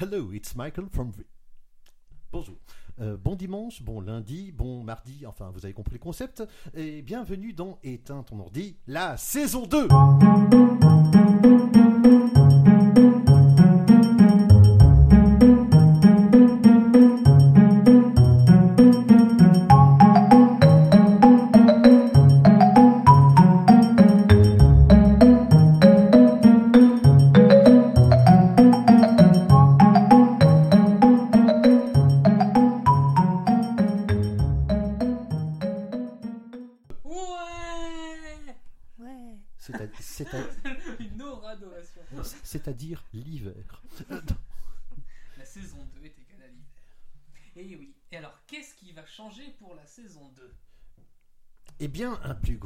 Hello, it's Michael from. Bonjour. Euh, bon dimanche, bon lundi, bon mardi, enfin vous avez compris le concept. Et bienvenue dans Éteins ton ordi, la saison 2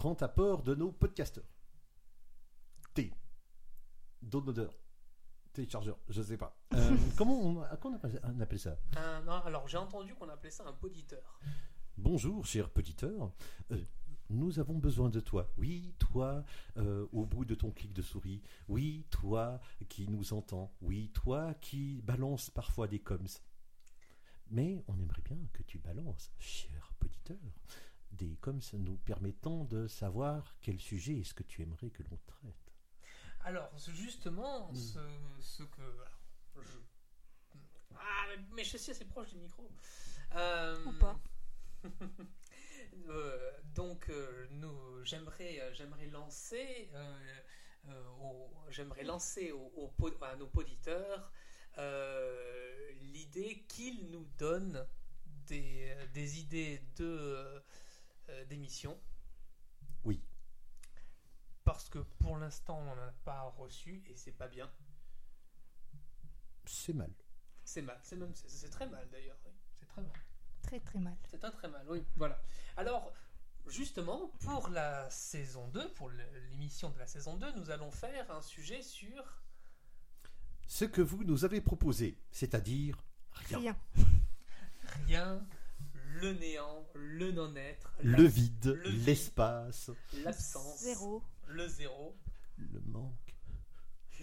grand apport de nos podcasteurs. T. Downloader. Téléchargeur, je sais pas. Euh, comment on, à quoi on appelle, on appelle ça? Euh, Non, alors j'ai entendu qu'on appelait ça un poditeur. Bonjour, cher poditeur. Euh, nous avons besoin de toi. Oui, toi, euh, au bout de ton clic de souris. Oui, toi qui nous entends. Oui, toi qui balance parfois des coms. Mais on aimerait bien que tu balances, cher poditeur, des coms nous permettant de savoir quel sujet est-ce que tu aimerais que l'on traite. Alors, justement, Mm. ce, ce que. alors, je- Ah, mais je suis assez proche du micro. Euh, Ou pas. euh, donc, euh, nous, j'aimerais, euh, j'aimerais lancer, euh, euh, j'aimerais lancer au- à nos auditeurs euh, l'idée qu'ils nous donnent des, des idées de euh, d'émissions. Oui. Parce que pour l'instant, on n'en a pas reçu et c'est pas bien. C'est mal. C'est mal, c'est même c'est- très mal d'ailleurs. oui. C'est très mal. Très très mal. C'est un très mal, oui. Voilà. Alors, justement, pour la saison 2, pour l'émission de la saison 2, nous allons faire un sujet sur Ce que vous nous avez proposé, c'est-à-dire rien. Rien. rien, le néant, le non-être, Le vide, le vide. l'espace, l'absence, Zéro. le zéro, le manque.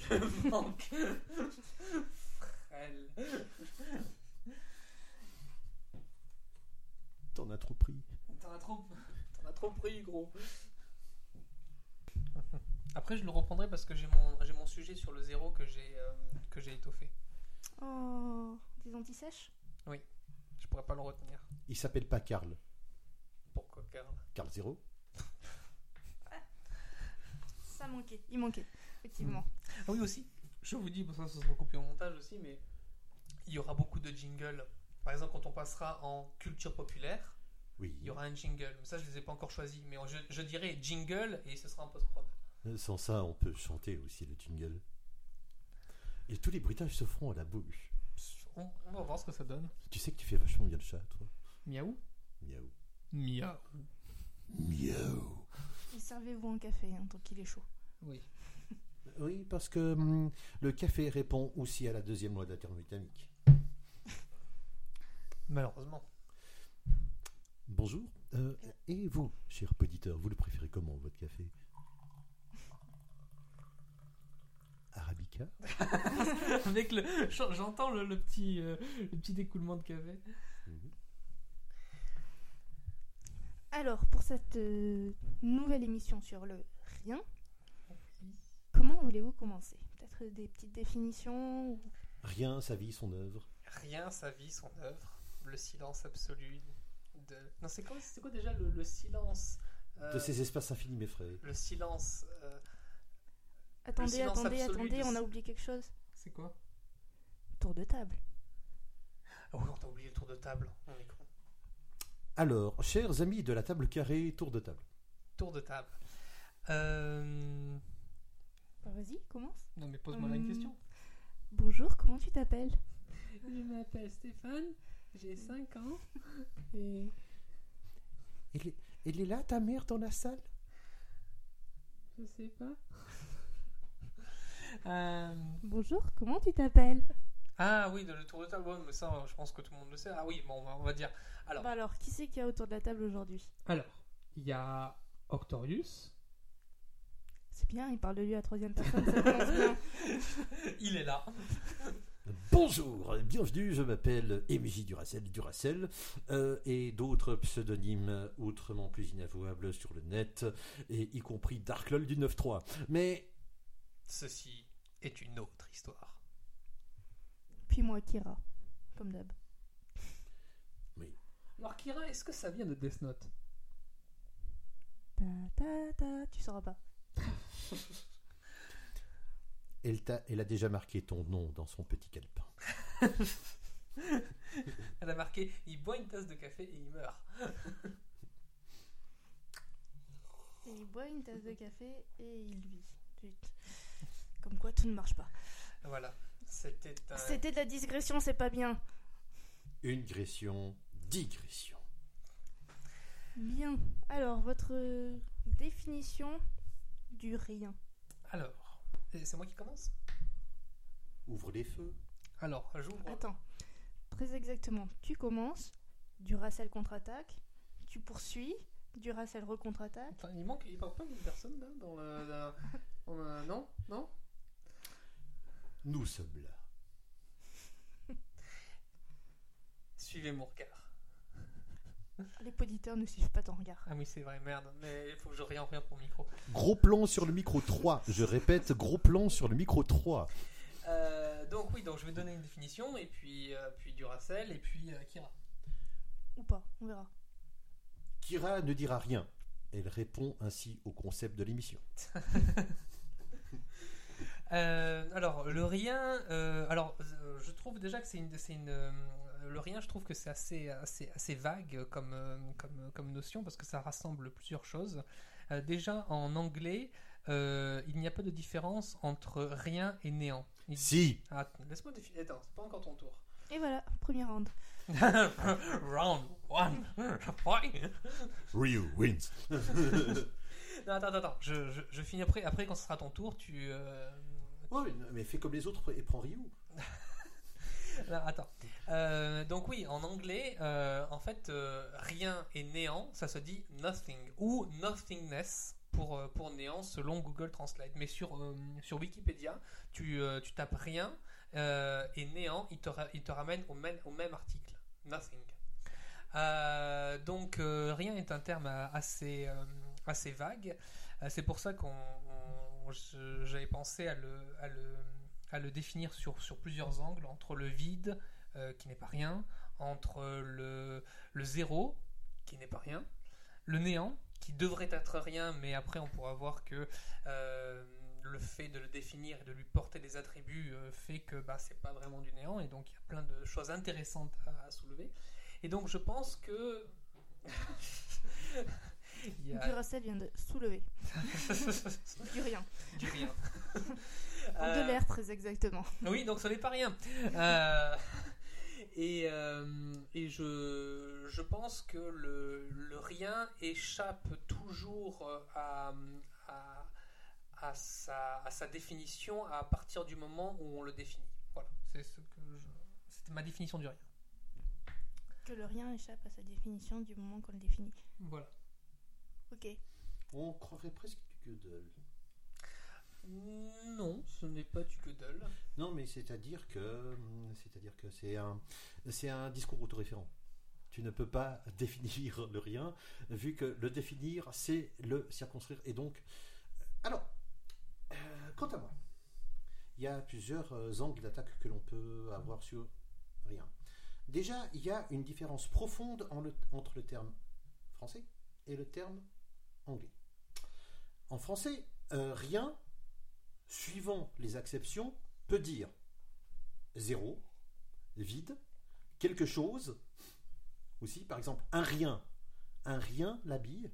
le manque. Frêle. T'en as trop pris. T'en as trop, t'en as trop pris, gros. Après, je le reprendrai parce que j'ai mon, j'ai mon sujet sur le zéro que j'ai, euh, que j'ai étoffé. Oh, des antisèches? Je pourrais pas le retenir. Il s'appelle pas Karl. Pourquoi, Karl? Karl Zero Ça manquait. Il manquait, effectivement. Ah oui, aussi. Je vous dis, bon, ça, ça sera coupé au montage aussi, mais il y aura beaucoup de jingles. Par exemple, quand on passera en culture populaire, Oui. il y aura un jingle. Mais ça, je les ai pas encore choisis. Mais je, je dirais jingle et ce sera en post-prod. Sans ça, on peut chanter aussi le jingle. Et tous les bruitages se feront à la bouche. On, on va voir ce que ça donne. Tu sais que tu fais vachement bien le chat, toi. Miaou Miaou. Miaou. Miaou. Et servez-vous un café hein, tant qu'il est chaud. Oui. Oui, parce que hum, le café répond aussi à la deuxième loi de la thermodynamique. Malheureusement. Bonjour. Euh, et vous, cher poditeur, vous le préférez comment, votre café? Arabica Avec le, j'entends le, le petit, euh, le petit écoulement de café. Mhm. Alors, pour cette euh, nouvelle émission sur le rien, comment voulez-vous commencer? Peut-être des petites définitions ou- Rien, sa vie, son œuvre. Rien, sa vie, son œuvre, le silence absolu. De... Non, c'est quoi, déjà le, le silence euh, De ces espaces infinis m'effraient. Le silence. euh, Attendez, attendez, attendez, on a oublié quelque chose. c'est quoi? Tour de table. Ah oui, on t'a oublié le tour de table. On est con. Alors, chers amis de la table carrée, tour de table. Tour de table. Euh... Bah, Vas-y, commence. Non, mais pose-moi là une Hum. question. Bonjour, comment tu t'appelles? Je m'appelle Stéphane, j'ai 5 ans. Et. Elle est, elle est là, ta mère, dans la salle? Je sais pas. Euh, Bonjour, comment tu t'appelles? Ah oui, de le tour de table, ouais, mais ça, je pense que tout le monde le sait. Ah oui, bon, on va, on va dire. Alors, Bah alors, qui c'est qu'il y a autour de la table aujourd'hui? Alors, il y a Octorius. C'est bien, il parle de lui à troisième personne, ça commence bien. il est là. Bonjour, bienvenue, je m'appelle MJ Duracell, Duracell, euh, et d'autres pseudonymes autrement plus inavouables sur le net, et y compris Darklol du 9.3. Mais Ceci est une autre histoire. Puis moi, Kira, comme d'hab. Alors Kira, est-ce que ça vient de Death Note? Ta ta ta, tu sauras pas. elle, t'a- elle a déjà marqué ton nom dans son petit calepin. Elle a marqué il boit une tasse de café et il meurt. Il boit une tasse de café et il vit. Zut. Comme quoi, tout ne marche pas. Voilà. C'était un. C'était de la digression, c'est pas bien. Une gression, digression. Bien. Alors, votre définition du rien. Alors, c'est moi qui commence? Ouvre les feux. Alors, j'ouvre. Attends. Très exactement. Tu commences, Duracell contre-attaque, tu poursuis, Duracell recontre-attaque. Attends, il manque, il manque pas une personne là dans le. dans- on a- non? Non? Nous sommes là. Suivez mon regard. Les auditeurs ne suivent pas ton regard. Ah oui, c'est vrai, merde. Mais il faut que je réenferme mon micro. Gros plan sur le micro 3. Je répète, gros plan sur le micro 3. Euh, donc oui, donc je vais donner une définition et puis euh, puis Duracell et puis euh, Kira. Ou pas, on verra. Kira ne dira rien. Elle répond ainsi au concept de l'émission. Euh, alors le rien, euh, alors euh, je trouve déjà que c'est une, c'est une euh, le rien, je trouve que c'est assez, assez, assez vague comme, euh, comme, comme notion parce que ça rassemble plusieurs choses. Euh, déjà en anglais, euh, il n'y a pas de différence entre rien et néant. Il- Si Ah, laisse-moi définir. Attends, c'est pas encore ton tour. Et voilà, premier round. Round one. Ryu wins. non, attends, attends, attends. Je, je, je finis après. Après, quand ce sera ton tour, tu. euh, Ouais, mais- fais comme les autres et prends Ryu. Attends. Euh, donc oui, en anglais, euh, en fait, euh, rien et néant, ça se dit nothing ou nothingness pour, pour néant selon Google Translate. Mais sur, sur Wikipédia, tu, tu tapes rien et néant, il te, il te ramène au même, au même article. Nothing. Donc rien est un terme assez, assez vague. C'est pour ça qu'on j'avais pensé à le, définir sur, plusieurs angles, entre le vide, euh, qui n'est pas rien, entre le, zéro, qui n'est pas rien, le néant, qui devrait être rien, mais après on pourra voir que euh, le fait de le définir et de lui porter des attributs euh, fait que bah, c'est pas vraiment du néant, et donc il y a plein de choses intéressantes à soulever. Et donc je pense que... A- Duracell vient de soulever. Du rien. du rien. De Euh, l'air, très exactement. Oui, donc ce n'est pas rien. Euh, et euh, et je, je pense que le, le rien échappe toujours à, à, à sa, à sa définition à partir du moment où on le définit. Voilà, c'est ce que je, c'était ma définition du rien. Que le rien échappe à sa définition du moment qu'on le définit. Voilà. Ok. On croirait presque du Gödel. Non, ce n'est pas du Gödel. Non, mais c'est-à-dire que c'est-à-dire que c'est un c'est un discours autoréférent. Tu ne peux pas définir le rien vu que le définir c'est le circonscrire et donc alors euh, quant à moi il y a plusieurs euh, angles d'attaque que l'on peut avoir sur rien. Déjà, il y a une différence profonde en le- entre le terme français et le terme En français, rien suivant les acceptions, peut dire zéro, vide, quelque chose, aussi, par exemple, un rien. Un rien, la bille,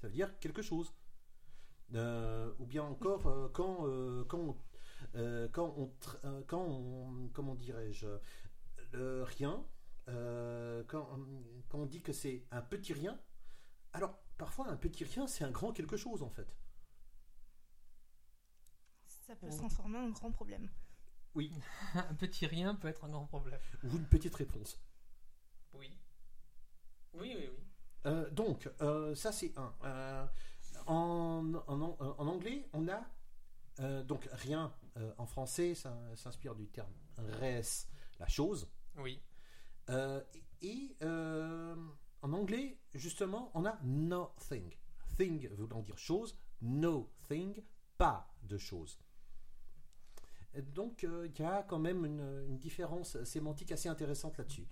ça veut dire quelque chose. Euh, ou bien encore, euh, quand, quand, euh, quand, on, quand comment dirais-je, rien, quand on dit que c'est un petit rien, alors parfois un petit rien, c'est un grand quelque chose en fait. Ça peut se transformer en grand problème. un petit rien peut être un grand problème. Ou une petite réponse. Oui. Oui, oui, oui. Euh, donc, euh, ça c'est un. Euh, en, en, en- anglais, on a euh, donc rien euh, en français, ça s'inspire du terme res, la chose. Oui. Euh, et euh, en anglais, justement, on a nothing. Thing voulant dire chose, no thing, pas de chose. Donc euh, il y a quand même une, différence sémantique assez intéressante là-dessus.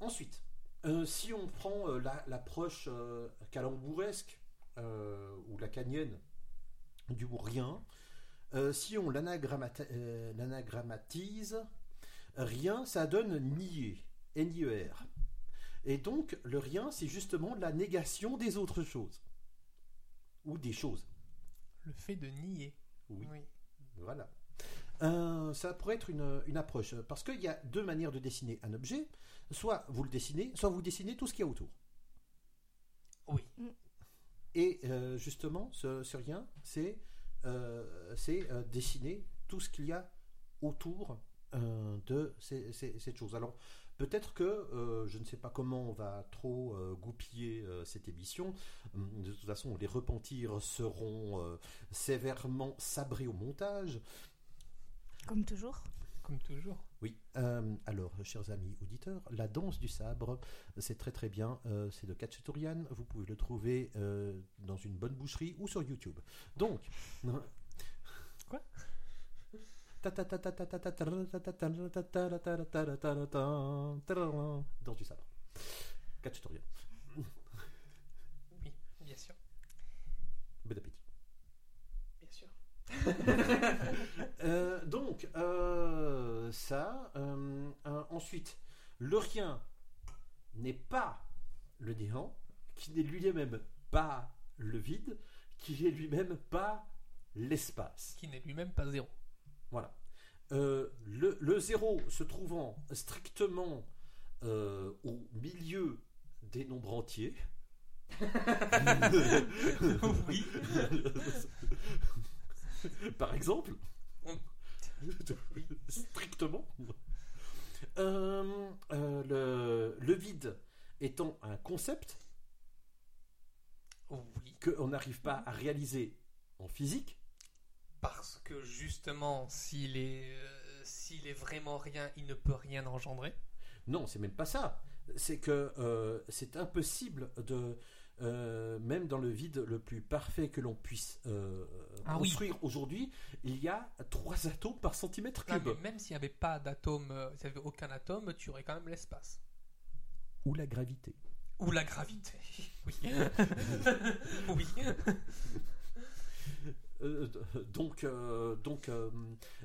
Ensuite, euh, si on prend euh, la- l'approche calambouresque ou lacanienne du mot rien, si on l'anagrammatise, rien, ça donne nier, N-I-E-R. Et donc, le rien, c'est justement la négation des autres choses. Ou des choses. Le fait de nier. Oui. Oui. Voilà. Euh, ça pourrait être une, une approche. Parce qu'il y a deux manières de dessiner un objet. Soit vous le dessinez, soit vous dessinez tout ce qu'il y a autour. Oui. Et euh, justement, ce, ce rien, c'est euh, c'est, euh, dessiner tout ce qu'il y a autour euh, de ces- ces- cette chose. Alors, peut-être que euh, je ne sais pas comment on va trop euh, goupiller euh, cette émission. Hum, De toute façon, les repentirs seront euh, sévèrement sabrés au montage. Comme toujours. Comme toujours. Oui. Euh, alors, chers amis auditeurs, la danse du sabre, c'est très très bien. Euh, c'est de Katcheturian. Vous pouvez le trouver euh, dans une bonne boucherie ou sur YouTube. Donc. Quoi? Danse du sabre. Katcheturian. Oui, bien sûr. Bon appétit. Bien sûr. Donc, ça. ensuite, le rien n'est pas le néant, qui n'est lui-même pas le vide, qui n'est lui-même pas l'espace. Qui n'est lui-même pas zéro. Voilà. Euh, le, le zéro se trouvant strictement euh, au milieu des nombres entiers. oui. Par exemple. Strictement. Euh, le, le vide étant un concept Oui. qu'on n'arrive pas à réaliser en physique. Parce que justement, s'il est, euh, s'il est vraiment rien, il ne peut rien engendrer. Non, c'est même pas ça. C'est que euh, c'est impossible de, euh, même dans le vide le plus parfait que l'on puisse euh, Ah oui. construire aujourd'hui, il y a trois atomes par centimètre Non, cube. mais même s'il n'y avait pas d'atome, euh, s'il n'y avait aucun atome, tu aurais quand même l'espace. Ou la gravité. Ou la gravité. Oui. oui. Euh, donc, euh, donc euh,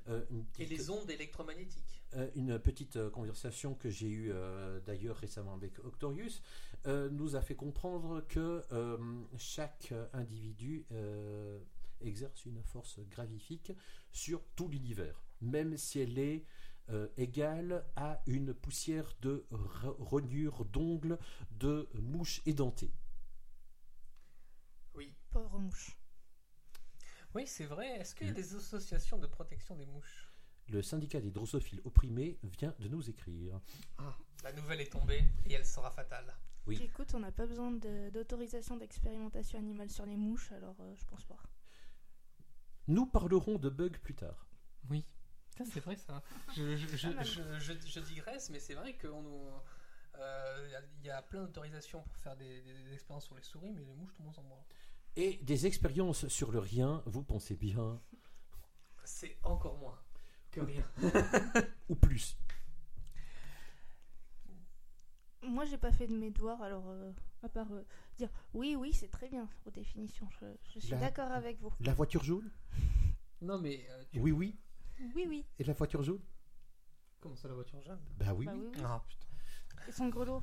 euh, une, Et petite, les ondes électromagnétiques. euh, une petite conversation que j'ai eue euh, d'ailleurs récemment avec Octorius euh, nous a fait comprendre que euh, chaque individu euh, exerce une force gravifique sur tout l'univers, même si elle est euh, égale à une poussière de re- rognures d'ongles de mouches édentées. Oui. Pauvre mouche. Oui, c'est vrai. Est-ce qu'il y a Le- des associations de protection des mouches? Le syndicat des drossophiles opprimés vient de nous écrire. La nouvelle est tombée et elle sera fatale. Oui. Écoute, on n'a pas besoin de- d'autorisation d'expérimentation animale sur les mouches, alors euh, je pense pas. Nous parlerons de bugs plus tard. Oui. C'est vrai, ça. Je, je, je, Pas mal. je- je- je digresse, mais c'est vrai qu'il y, a plein d'autorisations pour faire des, des- des expériences sur les souris, mais les mouches, tout le monde s'en branle. Et des expériences sur le rien, vous pensez bien, C'est encore moins que rien. ou plus. Moi, j'ai pas fait de mes devoirs, alors euh, à part euh, dire oui, oui, c'est très bien aux définitions. Je, je suis La- d'accord avec vous. La voiture jaune Non, mais euh, tu- Oui, oui. Oui, oui. Et la voiture jaune comment ça la voiture jaune? Bah oui, Bah oui. oui, oui. Ah putain. Et son grelot.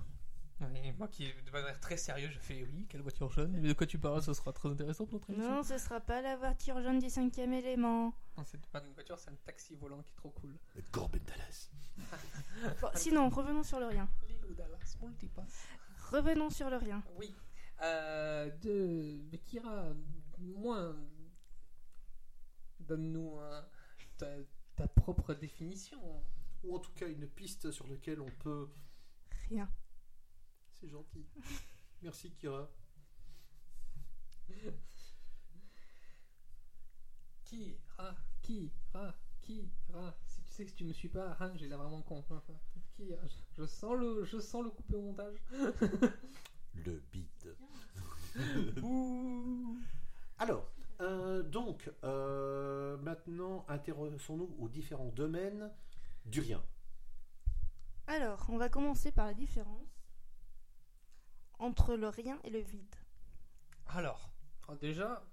Oui, moi qui devais être très sérieux, je fais oui, quelle voiture jaune Mais de quoi tu parles Ce sera très intéressant pour notre émission. Non, ce sera pas la voiture jaune du cinquième élément. Non, c'est pas une voiture, c'est un taxi volant qui est trop cool. Gorben Dallas. Bon, sinon, revenons sur le rien. Lilou Dallas Multipass. Revenons sur le rien. Oui. Euh, de... Mais Kira, moins? Donne-nous un- ta, ta propre définition. Ou en tout cas une piste sur laquelle on peut... Rien. C'est gentil. Merci Kira. Kira, Kira, qui si tu sais que si tu me suis pas, Rin, j'ai l'air vraiment con. Qui je, je sens le, je sens le coupé au montage. Le beat. Ouh. Alors, euh, donc, euh, maintenant, intéressons-nous aux différents domaines du rien. Alors, on va commencer par la différence entre le rien et le vide. Alors, déjà,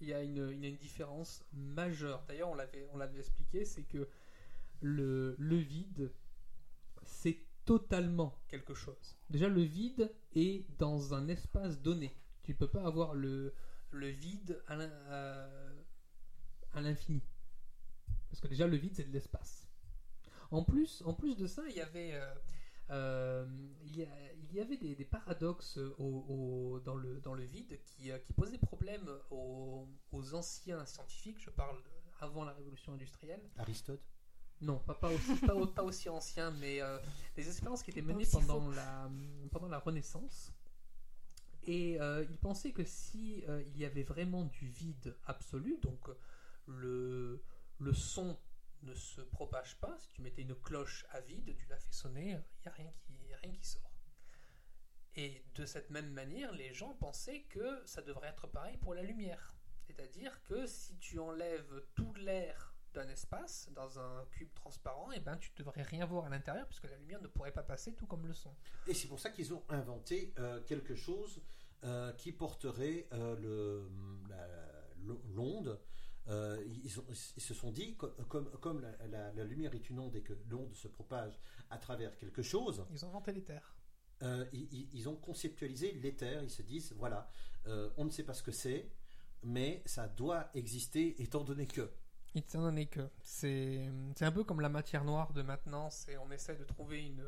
il y, a une, différence majeure. D'ailleurs, on l'avait, expliqué, c'est que le, vide, c'est totalement quelque chose. Déjà, le vide est dans un espace donné. Tu ne peux pas avoir le, vide à l'infini. Parce que déjà, le vide, c'est de l'espace. En plus, en plus de ça, il y avait, euh, euh, il y, a- il y avait des, des paradoxes au- au- dans, le, dans le vide qui, euh, qui posaient problème aux, aux anciens scientifiques. Je parle avant la révolution industrielle. Aristote? Non, pas, pas aussi, pas, au- pas aussi ancien, mais euh, des expériences qui étaient menées pendant la, pendant la Renaissance. Et euh, ils pensaient que si euh, il y avait vraiment du vide absolu, donc le, le son ne se propage pas, si tu mettais une cloche à vide, tu la fais sonner, il n'y a rien qui, rien qui sort. Et de cette même manière, les gens pensaient que ça devrait être pareil pour la lumière. C'est-à-dire que si tu enlèves tout l'air d'un espace dans un cube transparent, et ben tu devrais rien voir à l'intérieur puisque la lumière ne pourrait pas passer tout comme le son. Et c'est pour ça qu'ils ont inventé euh, quelque chose euh, qui porterait euh, l'onde. Euh, ils, ont- ils se sont dit, co- comme, comme la, la- la lumière est une onde et que l'onde se propage à travers quelque chose, Ils ont inventé l'éther. euh, ils, ont conceptualisé l'éther. Ils se disent, voilà, euh, on ne sait pas ce que c'est, mais ça doit exister étant donné que. Étant donné que c'est un peu comme la matière noire de maintenant, c'est on essaie de trouver une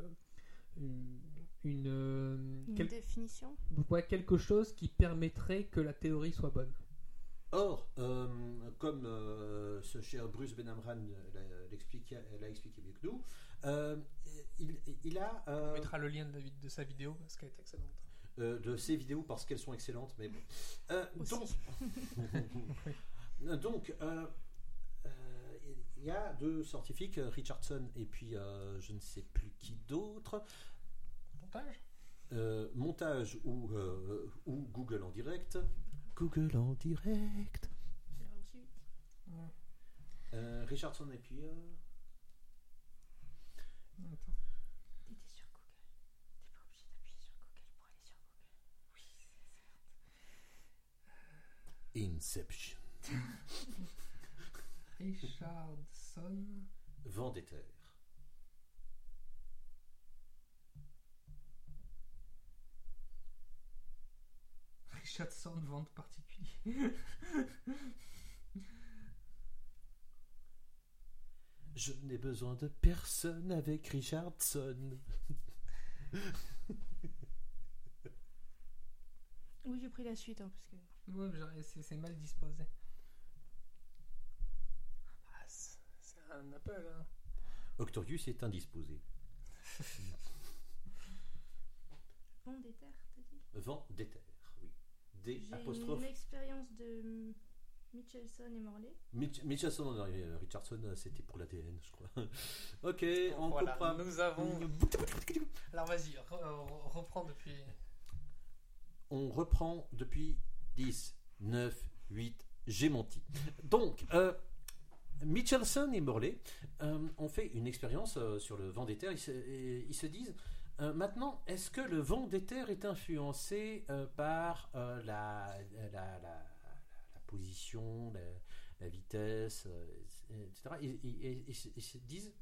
une, une, Une quel- définition? Ouais, quelque chose qui permettrait que la théorie soit bonne. Or, euh, comme euh, ce cher Bruce Benamran l'a l'expliqué- l'a expliqué mieux que nous, euh, il, il a euh, On mettra le lien de, de sa vidéo parce qu'elle est excellente. euh, de ses vidéos parce qu'elles sont excellentes, mais bon. Euh, donc, donc euh, euh, il y a deux scientifiques, Richardson et puis euh, je ne sais plus qui d'autre, Montage? Euh, montage ou, euh, ou Google en direct. Google en direct. Richardson et puis. Euh... T'étais sur Google. T'es pas obligé d'appuyer sur Google pour aller sur Google. Oui, c'est ça. Euh. Inception. Richardson. Vendetta. 400 de ventes particuliers. Je n'ai besoin de personne avec Richardson. oui, j'ai pris la suite. Hein, parce que... C'est mal disposé. Ah, c'est un appel. Hein. Octorius est indisposé. Vent des t'as dit? Vent des. J'ai une expérience de Michelson et Morley. Mitch- Mitchelson, non, euh, Richardson, euh, c'était pour l'ADN, je crois. ok, on Voilà, coupera. nous avons. Alors vas-y, re- re- reprends depuis. On reprend depuis 10, 9, 8, j'ai menti. Donc, euh, Michelson et Morley euh, ont fait une expérience euh, sur le vent des terres. Ils se, et ils se disent euh, maintenant, est-ce que le vent des terres est influencé euh, par euh, la, la, la- la- la position, la, vitesse, etc. Et, et- et- et se- ils se disent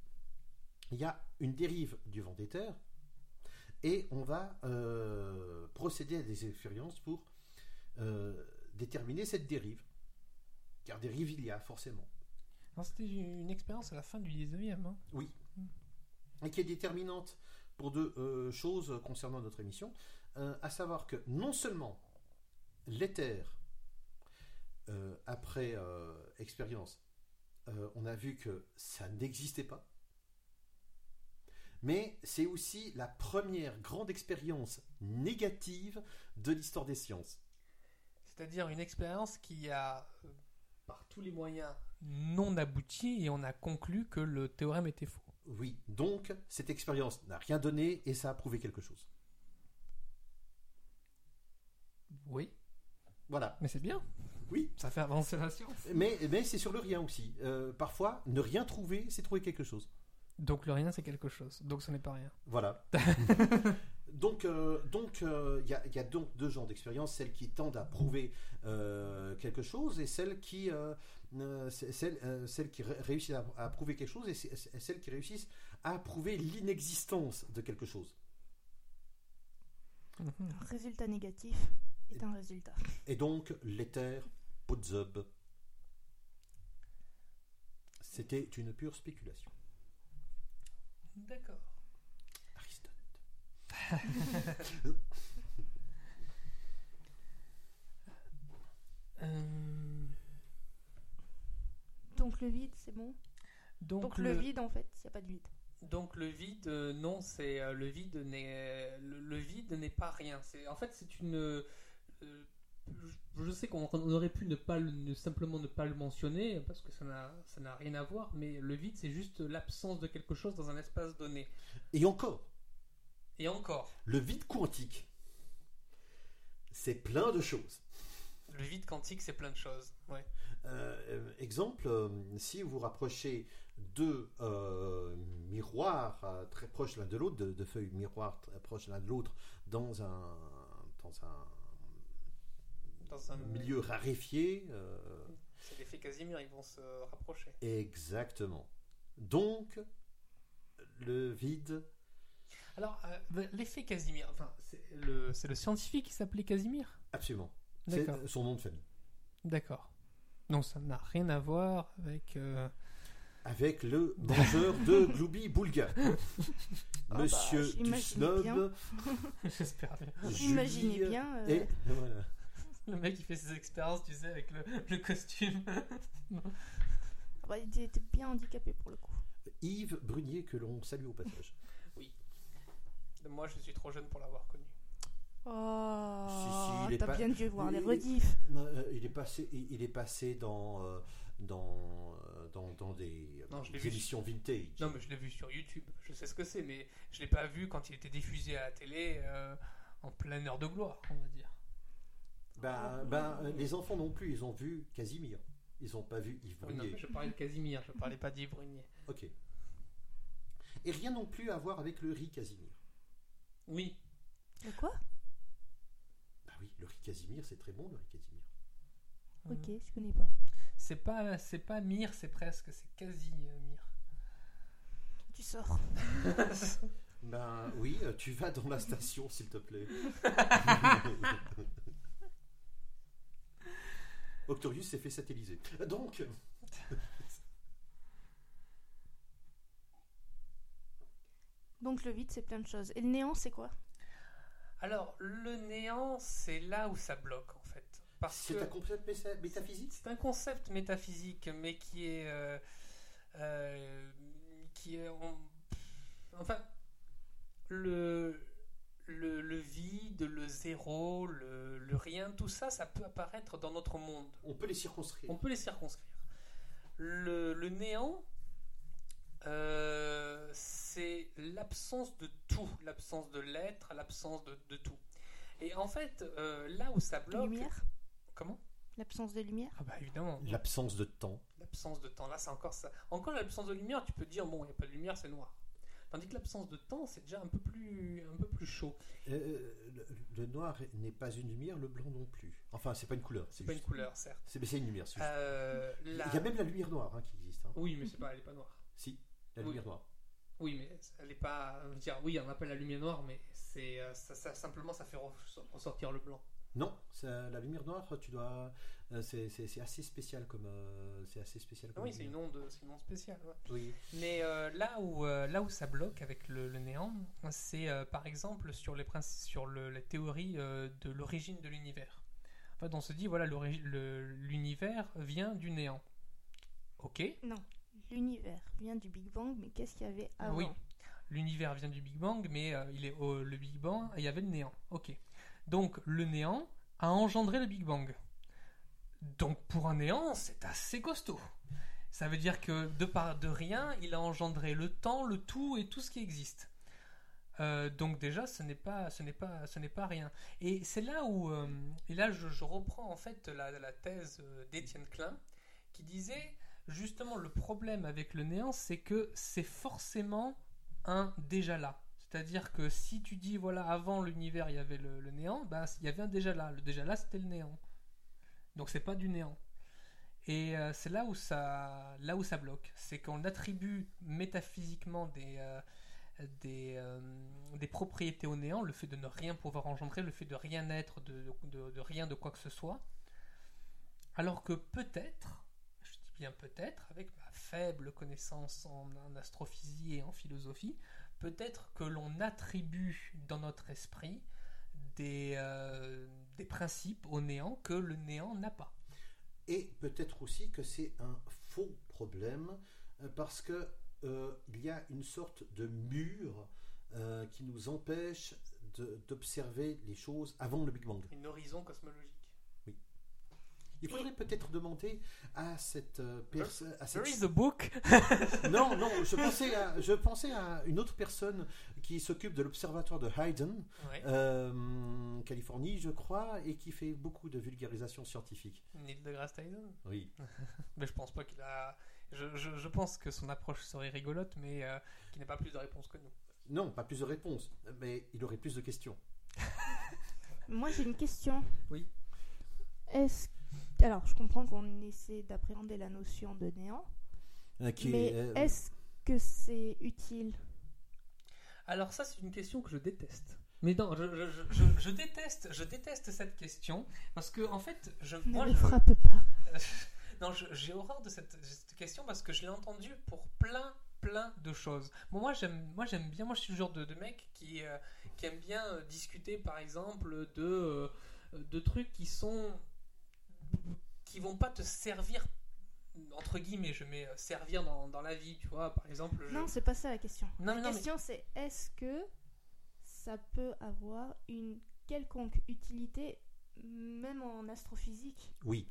il y a une dérive du vent des terres et on va procéder à des expériences pour déterminer cette dérive. Car dérive il y a forcément. C'était une expérience à la fin du 19e. Hein? Oui. Et qui est déterminante pour deux euh, choses concernant notre émission. Euh, à savoir que non seulement l'éther, euh, après expérience, on a vu que ça n'existait pas. Mais c'est aussi la première grande expérience négative de l'histoire des sciences. C'est-à-dire une expérience qui a, par tous les moyens non abouti et on a conclu que le théorème était faux. Oui, donc cette expérience n'a rien donné et ça a prouvé quelque chose. Oui, Voilà. mais c'est bien. Oui. Ça fait avancer la science. Mais, mais c'est sur le rien aussi. Euh, parfois, ne rien trouver, c'est trouver quelque chose. Donc le rien, c'est quelque chose. Donc ce n'est pas rien. Voilà. donc, euh, donc, euh, il y, a, il y a donc deux genres d'expériences celles qui tendent à prouver euh, quelque chose et celles qui, celles, euh, celles qui ré- réussissent à, à prouver quelque chose et celles qui réussissent à prouver l'inexistence de quelque chose. Mhm. Un résultat négatif est un résultat. Et donc, l'éther, Podzub, c'était une pure spéculation. D'accord. Euh, Donc le vide, c'est bon? donc, Donc, le... vide, en fait, il n'y a pas de vide. Donc le vide, euh, non, c'est euh, le vide n'est le, le vide n'est pas rien. C'est en fait c'est une. euh, je, sais qu'on on aurait pu ne pas le- ne simplement ne pas le mentionner parce que ça n'a ça n'a rien à voir, mais le vide c'est juste l'absence de quelque chose dans un espace donné. Et encore, Et encore, le vide quantique, c'est plein de choses. le vide quantique c'est plein de choses. Ouais. Euh, exemple, euh, si vous rapprochez deux euh, miroirs euh, très proches l'un de l'autre, de, de feuilles miroirs très proches l'un de l'autre, dans un, dans un Dans un milieu raréfié, euh, C'est l'effet Casimir, ils vont se rapprocher. exactement. Donc, le vide, Alors euh, l'effet Casimir, enfin c'est le c'est le scientifique qui s'appelait Casimir? absolument. C'est D'accord. son nom de famille. D'accord. Donc ça n'a rien à voir avec. euh, Avec le vengeur de Gloubi Boulga. bah, Monsieur j'imagine Tusnob, bien. J'espère bien. Julie Imaginez bien. euh, Et voilà. Le mec, il fait ses expériences, tu sais, avec le, le costume. ah bah, il était bien handicapé pour le coup. Yves Brunier, que l'on salue au passage. Moi, je suis trop jeune pour l'avoir connu. Oh, Si, si, t'as pas- bien dû voir les rediffs. Euh, il est passé, il, il est passé dans, euh, dans, euh, dans, dans des, Non, je l'ai des vu. émissions vintage. Non, mais je l'ai vu sur YouTube. Je sais ce que c'est, mais je l'ai pas vu quand il était diffusé à la télé euh, en pleine heure de gloire, on va dire. Ben, ben, les enfants non plus, ils ont vu Casimir. Ils n'ont pas vu Yves Oui, non, mais je parlais de Casimir, je parlais pas d'Yves Brunier. Ok. Et rien non plus à voir avec le riz Casimir. Oui, De quoi? Bah oui, le riz Casimir, c'est très bon, le riz Casimir. Ok, Mm. je connais pas. c'est pas, c'est pas Mire, c'est presque, c'est quasi euh, Mire. Tu sors. Ben oui, euh, tu vas dans la station, s'il te plaît. Octorius s'est fait satelliser. Donc, Donc le vide, c'est plein de choses. Et le néant, c'est quoi? Alors, le néant, c'est là où ça bloque, en fait. Parce c'est que un concept méta- métaphysique? C'est un concept métaphysique, mais qui est. euh, euh, qui est. on- enfin, le, le, le vide, le zéro, le, le rien, tout ça, ça peut apparaître dans notre monde. On peut les circonscrire. On peut les circonscrire. Le, le néant, euh, c'est l'absence de tout, l'absence de l'être, l'absence de, de tout. Et en fait, euh, là où ça La bloque. lumière Comment? L'absence de lumière? Ah bah évidemment. L'absence de temps. L'absence de temps, là c'est encore ça. Encore l'absence de lumière, tu peux dire, bon, il n'y a pas de lumière, c'est noir. Tandis que l'absence de temps, c'est déjà un peu plus, un peu plus chaud. Euh, le, le noir n'est pas une lumière, le blanc non plus. Enfin, c'est pas une couleur. C'est pas une couleur, certes. C'est mais c'est une lumière. Euh, Il y a même la lumière noire hein, qui existe. hein. Oui, mais c'est pas, elle est pas noire. Si, la Oui. lumière noire. Oui, mais elle est pas. je veux dire, oui, on appelle la lumière noire, mais c'est euh, ça, ça- simplement ça fait re- ressortir le blanc. Non, ça- la lumière noire, tu dois. euh, c'est- c'est c'est assez spécial comme. euh, c'est assez spécial. Comme oui, c'est une onde, c'est une onde spéciale. ouais. Oui. Mais euh, là où euh, là où ça bloque avec le, le néant, c'est euh, par exemple sur les principes, sur le, la théorie euh, de l'origine de l'univers. En fait, on se dit voilà l'univers vient du néant. Ok. Non. L'univers vient du Big Bang, mais qu'est-ce qu'il y avait avant Oui. L'univers vient du Big Bang, mais euh, il est le Big Bang, il y avait le néant. Ok. Donc le néant a engendré le Big Bang. Donc pour un néant, c'est assez costaud. Ça veut dire que de par de rien, il a engendré le temps, le tout et tout ce qui existe. Euh, donc déjà, ce n'est pas, ce n'est pas, ce n'est pas rien. Et c'est là où, euh, et là, je, reprends en fait la, la thèse d'Étienne Klein, qui disait justement le problème avec le néant, c'est que c'est forcément un déjà là. C'est-à-dire que si tu dis voilà avant l'univers il y avait le, néant, ben, il y avait un déjà là. Le déjà là c'était le néant. Donc c'est pas du néant. Et euh, c'est là où ça, là où ça bloque, c'est qu'on attribue métaphysiquement des, euh, euh, des propriétés au néant, le fait de ne rien pouvoir engendrer, le fait de rien être, de, de- rien de quoi que ce soit, alors que peut-être, bien peut-être, avec ma faible connaissance en, en astrophysique et en philosophie, peut-être que l'on attribue dans notre esprit des, euh, des principes au néant que le néant n'a pas. Et peut-être aussi que c'est un faux problème euh, parce que euh, il y a une sorte de mur euh, qui nous empêche d'observer les choses avant le Big Bang. Une horizon cosmologique. Il faudrait peut-être demander à cette euh, personne. cette- There is a book? Non, non, je pensais, à, je pensais à une autre personne qui s'occupe de l'observatoire de Hayden, Ouais. euh, Californie, je crois, et qui fait beaucoup de vulgarisation scientifique. Neil deGrasse Tyson? Oui. Mais je pense pas qu'il a. Je, je- je pense que son approche serait rigolote, mais euh, qu'il n'ait pas plus de réponses que nous. Non, pas plus de réponses, mais il aurait plus de questions. Moi, j'ai une question. Oui. Est-ce alors, je comprends qu'on essaie d'appréhender la notion de néant, qui mais euh, est-ce que c'est utile? Alors ça, c'est une question que je déteste. Mais non, je, je- je- je- je déteste, je déteste cette question parce que en fait, je, Ne moi, frappe pas. non, je- j'ai horreur de cette, cette question parce que je l'ai entendue pour plein, plein de choses. Bon, moi, j'aime, moi, j'aime bien. Moi, je suis le genre de, de mec qui, euh, qui aime bien euh, discuter, par exemple, de, euh, de trucs qui sont, qui vont pas te servir entre guillemets. Je mets euh, servir dans, dans la vie, tu vois. Par exemple, je- Non, c'est pas ça la question. Non, la non, mais- question, c'est est-ce que ça peut avoir une quelconque utilité, même en astrophysique? Oui.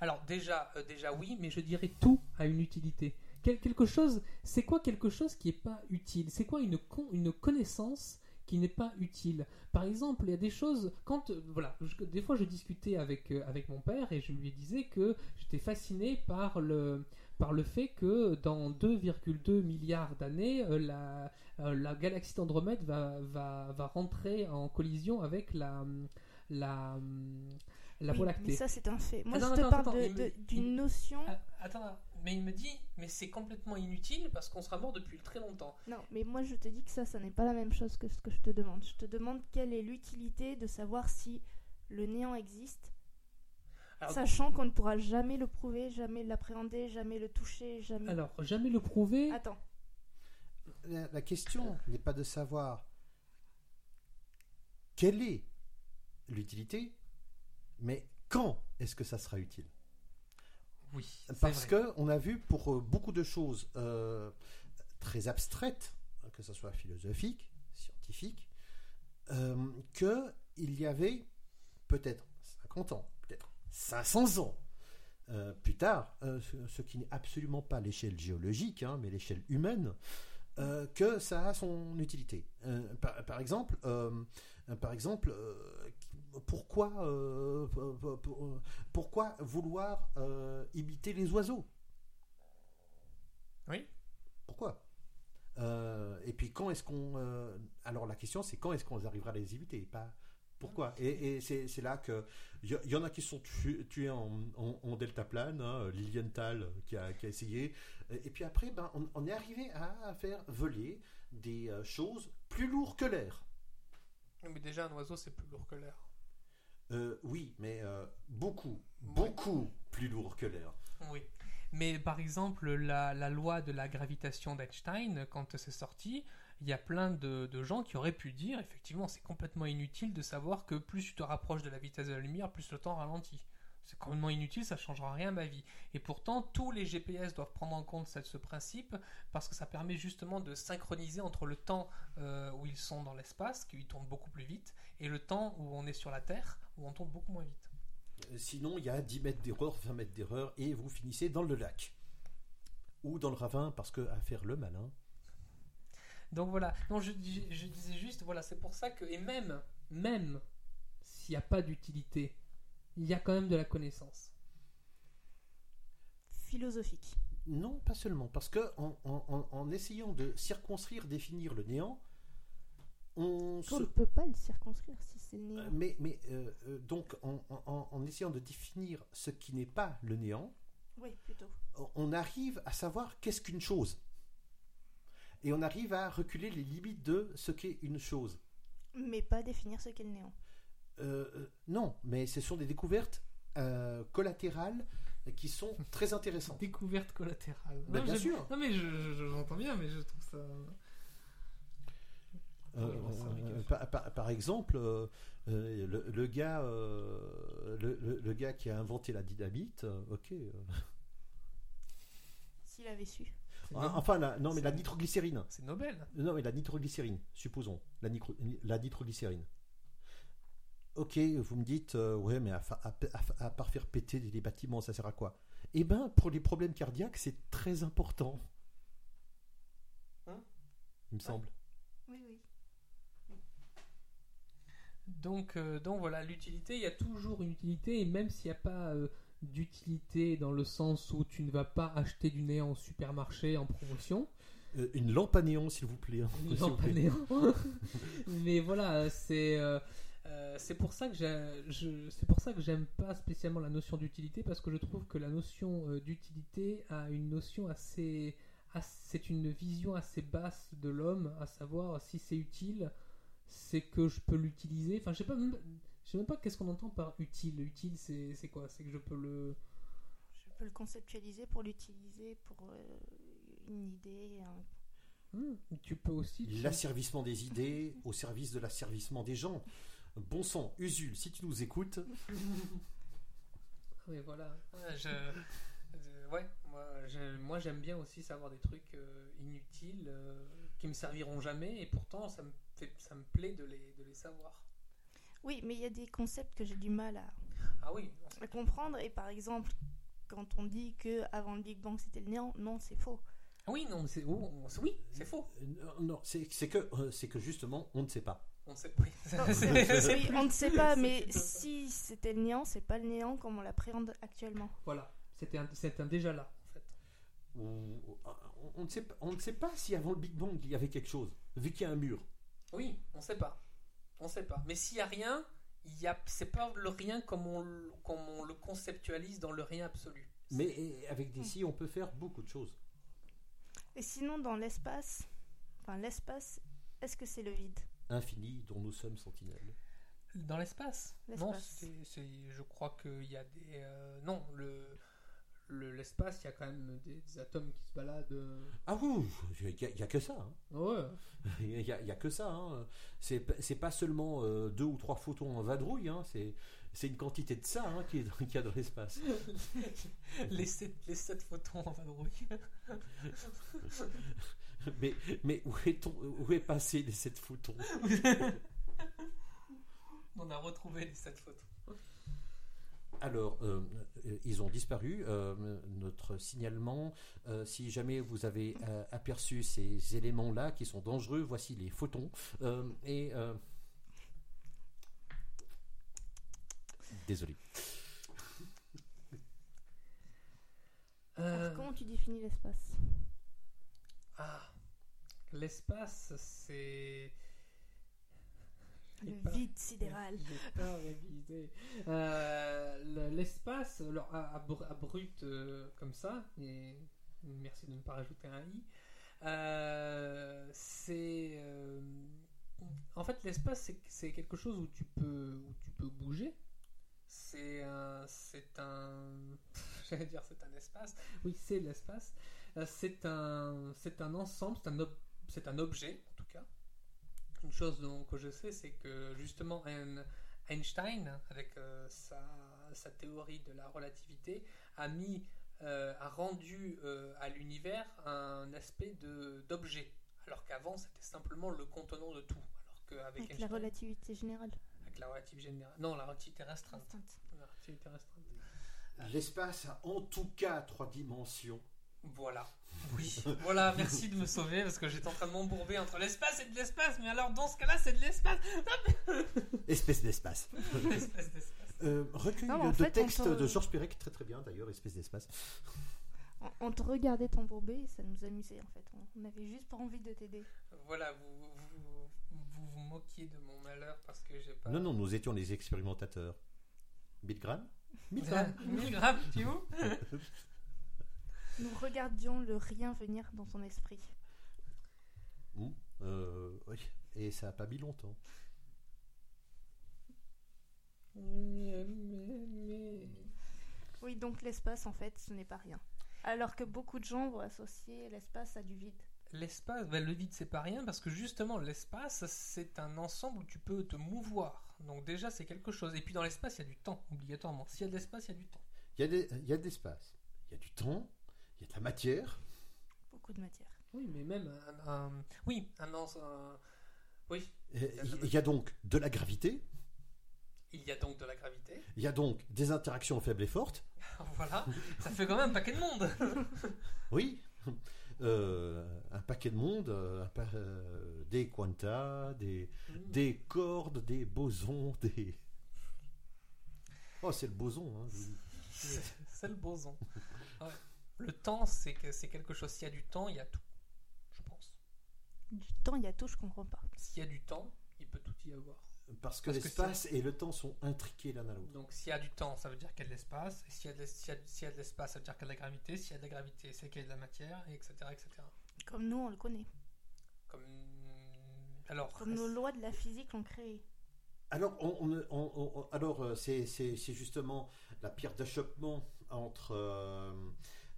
Alors déjà, euh, déjà oui, mais je dirais tout a une utilité. Quel- quelque chose, c'est quoi quelque chose qui n'est pas utile? C'est quoi une, con- une connaissance qui n'est pas utile Par exemple, il y a des choses, quand, euh, voilà, je- des fois je discutais avec, euh, avec mon père et je lui disais que j'étais fasciné par le, par le fait que dans 2,2 milliards d'années, euh, la, la galaxie d'Andromède va, va, va rentrer en collision avec la, la, la Oui, Voie lactée. Mais ça, c'est un fait. Moi, Attends, je te attends, parle d'une notion. Ah, attends, mais il me dit, mais c'est complètement inutile parce qu'on sera mort depuis très longtemps. Non, mais moi, je te dis que ça, ça n'est pas la même chose que ce que je te demande. Je te demande quelle est l'utilité de savoir si le néant existe, Alors, sachant qu'on ne pourra jamais le prouver, jamais l'appréhender, jamais le toucher, jamais. alors, jamais le prouver. Attends. La, la question n'est pas de savoir quelle est l'utilité, mais quand est-ce que ça sera utile Oui, Parce vrai. que on a vu pour euh, beaucoup de choses euh, très abstraites, que ce soit philosophique, scientifique, euh, que il y avait peut-être 50 ans, peut-être 500 ans euh, plus tard, ce, ce qui n'est absolument pas l'échelle géologique, hein, mais l'échelle humaine, euh, que ça a son utilité. Euh, par, par exemple, euh, par exemple, pourquoi, euh, pour- pour- pourquoi vouloir euh, imiter les oiseaux? Oui. Pourquoi? Euh, Et puis quand est-ce qu'on... alors la question c'est quand est-ce qu'on arrivera à les imiter Pas pourquoi? Et, et c'est là que il y, y en a qui sont tués, tués en, en- en deltaplane, hein, Lilienthal qui a, qui a essayé. Et puis après, ben, on, on est arrivé à faire voler des choses plus lourdes que l'air. Mais déjà, un oiseau, c'est plus lourd que l'air. Euh, oui, mais euh, beaucoup, beaucoup plus lourd que l'air. Oui. Mais par exemple, la, la loi de la gravitation d'Einstein, quand c'est sorti, il y a plein de, de gens qui auraient pu dire, effectivement, c'est complètement inutile de savoir que plus tu te rapproches de la vitesse de la lumière, plus le temps ralentit. C'est complètement inutile, ça ne changera rien à ma vie. Et pourtant, tous les GPS doivent prendre en compte ce, ce principe parce que ça permet justement de synchroniser entre le temps euh, où ils sont dans l'espace, qui tournent beaucoup plus vite, et le temps où on est sur la Terre, où on tourne beaucoup moins vite. Euh, Sinon, il y a 10 mètres d'erreur, 20 mètres d'erreur, et vous finissez dans le lac. ou dans le ravin parce que à faire le malin. Donc voilà. Non, je, je- je disais juste, voilà, c'est pour ça que, et même, même s'il n'y a pas d'utilité, il y a quand même de la connaissance. Philosophique. Non, pas seulement, parce que en, en- en- en essayant de circonscrire, définir le néant, on se ne peut pas le circonscrire si c'est le néant. Euh, Mais, mais euh, euh, donc, en, en- en essayant de définir ce qui n'est pas le néant, Oui, plutôt. on- on arrive à savoir qu'est-ce qu'une chose. Et on arrive à reculer les limites de ce qu'est une chose. Mais pas définir ce qu'est le néant. Euh, euh, non, mais ce sont des découvertes euh, collatérales qui sont très intéressantes. Découverte collatérale. Ben, Non, bien sûr. Non, mais je, je- je- j'entends bien, mais je trouve ça. Euh, euh, par, par- par exemple, euh, le, le gars, euh, le, le- le gars qui a inventé la dynamite, ok. S'il avait su. Ah, enfin, la- non, mais la nitroglycérine. c'est Nobel. Non, mais la nitroglycérine, supposons. La, nitro- la nitroglycérine. Ok, vous me dites, euh, ouais, mais à, fa- à, à- à part faire péter des, des bâtiments, ça sert à quoi? Eh ben, pour les problèmes cardiaques, c'est très important. Hein? Il me semble. Oui, oui. Donc, euh, donc voilà, l'utilité, il y a toujours une utilité, et même s'il n'y a pas euh, d'utilité dans le sens où tu ne vas pas acheter du néant au supermarché en promotion, Euh, une lampe à néon, s'il vous plaît. hein, Une lampe à néant. Mais voilà, c'est euh, c'est pour ça que je- c'est pour ça que j'aime pas spécialement la notion d'utilité parce que je trouve que la notion euh, d'utilité a une notion assez, assez- c'est une vision assez basse de l'homme, à savoir si c'est utile, c'est que je peux l'utiliser. Enfin, je sais pas, même- je sais même pas qu'est-ce qu'on entend par utile. Utile, c'est c'est quoi? C'est que je peux le Je peux le conceptualiser pour l'utiliser pour euh, une idée. un- Hmm, tu peux aussi L'asservissement des idées au service de l'asservissement des gens. Bon sang, Usul, si tu nous écoutes, Oui, voilà. Ouais, je- euh, ouais, moi, je- moi, j'aime bien aussi savoir des trucs euh, inutiles euh, qui me serviront jamais et pourtant ça me, fait, ça me plaît de les, de les savoir. Oui, mais il y a des concepts que j'ai du mal à, Ah oui, à comprendre. Et par exemple, quand on dit que avant le Big Bang c'était le néant, non, c'est faux. Ah oui, non, c'est oh, on- oui, c'est faux. euh, non, non, c'est c'est que, c'est que justement, on ne sait pas. On sait, oui, Non, c'est- c'est- Oui, on ne sait pas, mais si c'était le néant, c'est pas le néant comme on l'appréhende actuellement. Voilà, c'était un, déjà là en fait. On, ne sait pas, on ne sait pas si avant le Big Bang il y avait quelque chose, vu qu'il y a un mur. Oui, on sait pas, on sait pas. Mais s'il y a rien, il y a, c'est pas le rien comme on, le- comme on le conceptualise dans le rien absolu. Mais avec des si, on peut faire beaucoup de choses. Et sinon, dans l'espace, enfin l'espace, est-ce que c'est le vide? Infini dont nous sommes sentinelles. Dans l'espace? Non, L'espace. c'est, c'est- je crois qu'il y a des. euh, non, le, le- l'espace, il y a quand même des, des atomes qui se baladent. euh. Ah oui, il n'y a, il y a que ça. hein. Ouais. Il n'y a, il y a que ça. hein. C'est p- c'est pas seulement euh, deux ou trois photons en vadrouille, hein. c'est c'est une quantité de ça hein, qui est dans- qu'il y a dans l'espace. les, sept, les sept photons en vadrouille. Mais, mais où, est ton- où est passé les sept photons On a retrouvé les sept photons. Alors, euh, euh, ils ont disparu. euh, notre signalement, euh, si jamais vous avez euh, aperçu ces éléments-là qui sont dangereux, voici les photons. Euh, et euh, désolé. Alors, comment tu définis l'espace? Ah, l'espace, c'est. Le pas- vide sidéral. Pas révisé. Euh, le- L'espace, alors à, à br- à brut euh, comme ça, et merci de ne pas rajouter un i, euh, c'est. euh, en fait, l'espace, c'est- quelque chose où tu peux, où tu peux bouger. C'est un. C'est un. J'allais dire, c'est un espace. Oui, c'est l'espace. Euh, C'est un, c'est un ensemble, c'est un, ob- c'est un objet, en tout cas. Une chose dont, que je sais, c'est que justement Ein- Einstein, avec euh, sa, sa théorie de la relativité, a mis, euh, a rendu euh, à l'univers un aspect de, d'objet, alors qu'avant c'était simplement le contenant de tout. Alors qu'avec Avec la Einstein, relativité générale. avec la relativité générale, non, la relativité restreinte. Restreinte. La relativité restreinte. L'espace a en tout cas trois dimensions. Voilà. Oui, voilà, merci de me sauver parce que j'étais en train de m'embourber entre l'espace et de l'espace, mais alors dans ce cas-là, c'est de l'espace. Espèce d'espace. Espèce d'espace. Euh, recueil Non, de fait, texte de Georges Perec, très très bien d'ailleurs, espèce d'espace. On, te regardait t'embourber et ça nous amusait en fait. On, avait juste pas envie de t'aider. Voilà, vous vous, vous vous moquiez de mon malheur parce que j'ai pas. Non, non, nous étions les expérimentateurs. 1000 grammes 1000 grammes 1000 grammes, tu vois Nous regardions le rien venir dans ton esprit. Hmm, euh, oui. Et ça n'a pas mis longtemps. Oui, donc l'espace en fait, ce n'est pas rien. Alors que beaucoup de gens vont associer l'espace à du vide. L'espace, ben, le vide c'est pas rien parce que justement l'espace c'est un ensemble où tu peux te mouvoir. Donc déjà c'est quelque chose. Et puis dans l'espace il y a du temps obligatoirement. S'il y a de l'espace il y a du temps. Il y a, des- il y a de l'espace, il y a du temps, il y a de la matière. Beaucoup de matière. Oui mais même un, un- oui un, un- oui Il y a donc de la gravité, il y a donc de la gravité. il y a donc des interactions faibles et fortes. voilà ça fait quand même un paquet de monde. Oui, Euh, un paquet de monde, euh, un pa- euh, des quanta, des, des cordes, des bosons, des... Oh, c'est le boson. Hein, c'est le boson. Ouais. Le temps c'est que c'est quelque chose. S'il y a du temps il y a tout. Je pense. Du temps, il y a tout, je comprends pas. S'il y a du temps il peut tout y avoir. Parce que l'espace et le temps sont intriqués l'un à l'autre. Donc s'il y a du temps, ça veut dire qu'il y a de l'espace. S'il y a de y a- l'espace, ça veut dire qu'il y a de la gravité. S'il y a de la gravité, c'est qu'il y a de la matière, et etc. etc. Comme nous, on le connaît. Comme... Alors, Comme nos lois de la physique l'ont créé. Alors, on, on- on- on- alors euh, c'est, c'est- c'est justement la pierre d'achoppement entre euh,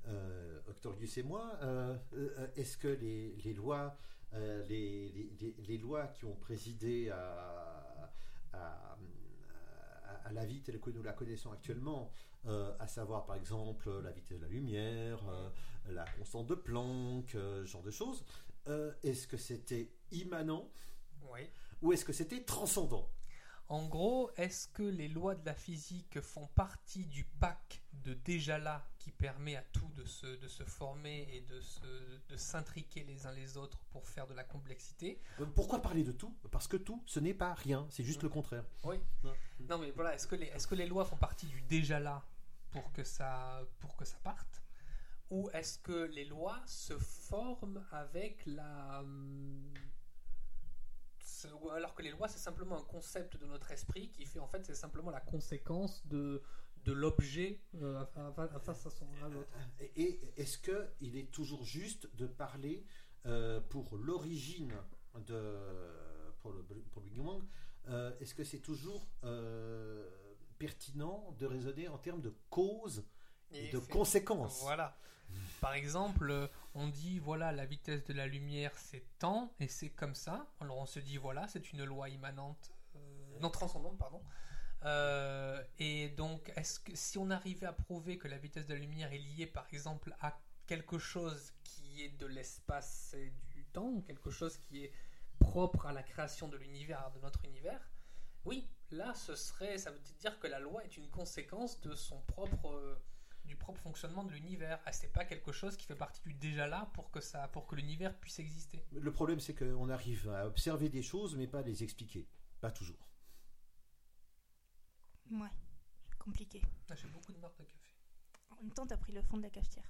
euh, Octorius et moi. Euh, euh, est-ce que les, les lois, euh, les, les- les- les lois qui ont présidé à, à- à- à la vie telle que nous la connaissons actuellement, à savoir par exemple la vitesse de la lumière, la constante de Planck, ce genre de choses, est-ce que c'était immanent oui. ou est-ce que c'était transcendant? En gros, est-ce que les lois de la physique font partie du pack de déjà là qui permet à tout de se, de se former et de, se, de s'intriquer les uns les autres pour faire de la complexité. Pourquoi parler de tout? Parce que tout, ce n'est pas rien, c'est juste le contraire. Oui. Non mais voilà, est-ce que les, est-ce que les lois font partie du déjà là pour que ça, pour que ça parte? Ou est-ce que les lois se forment avec la... alors que les lois c'est simplement un concept de notre esprit qui fait en fait c'est simplement la conséquence de, de l'objet euh, face à, son, à l'autre. Et, est-ce qu'il est toujours juste de parler euh, pour l'origine de. pour le, pour le Big Bang euh, Est-ce que c'est toujours pertinent de raisonner en termes de cause et de conséquences Voilà. Par exemple, on dit voilà la vitesse de la lumière c'est temps et c'est comme ça. Alors on se dit voilà c'est une loi immanente, non transcendante pardon. Est-ce que si on arrivait à prouver que la vitesse de la lumière est liée par exemple à quelque chose qui est de l'espace et du temps, quelque chose qui est propre à la création de l'univers, de notre univers, oui, là ce serait, ça veut dire que la loi est une conséquence de son propre euh, du propre fonctionnement de l'univers. Ah, c'est pas quelque chose qui fait partie du déjà là pour que ça, pour que l'univers puisse exister. Le problème, c'est qu'on arrive à observer des choses, mais pas à les expliquer. Pas toujours. Ouais, compliqué. Ah, J'ai beaucoup de marques de café. En même temps, t'as pris le fond de la cafetière.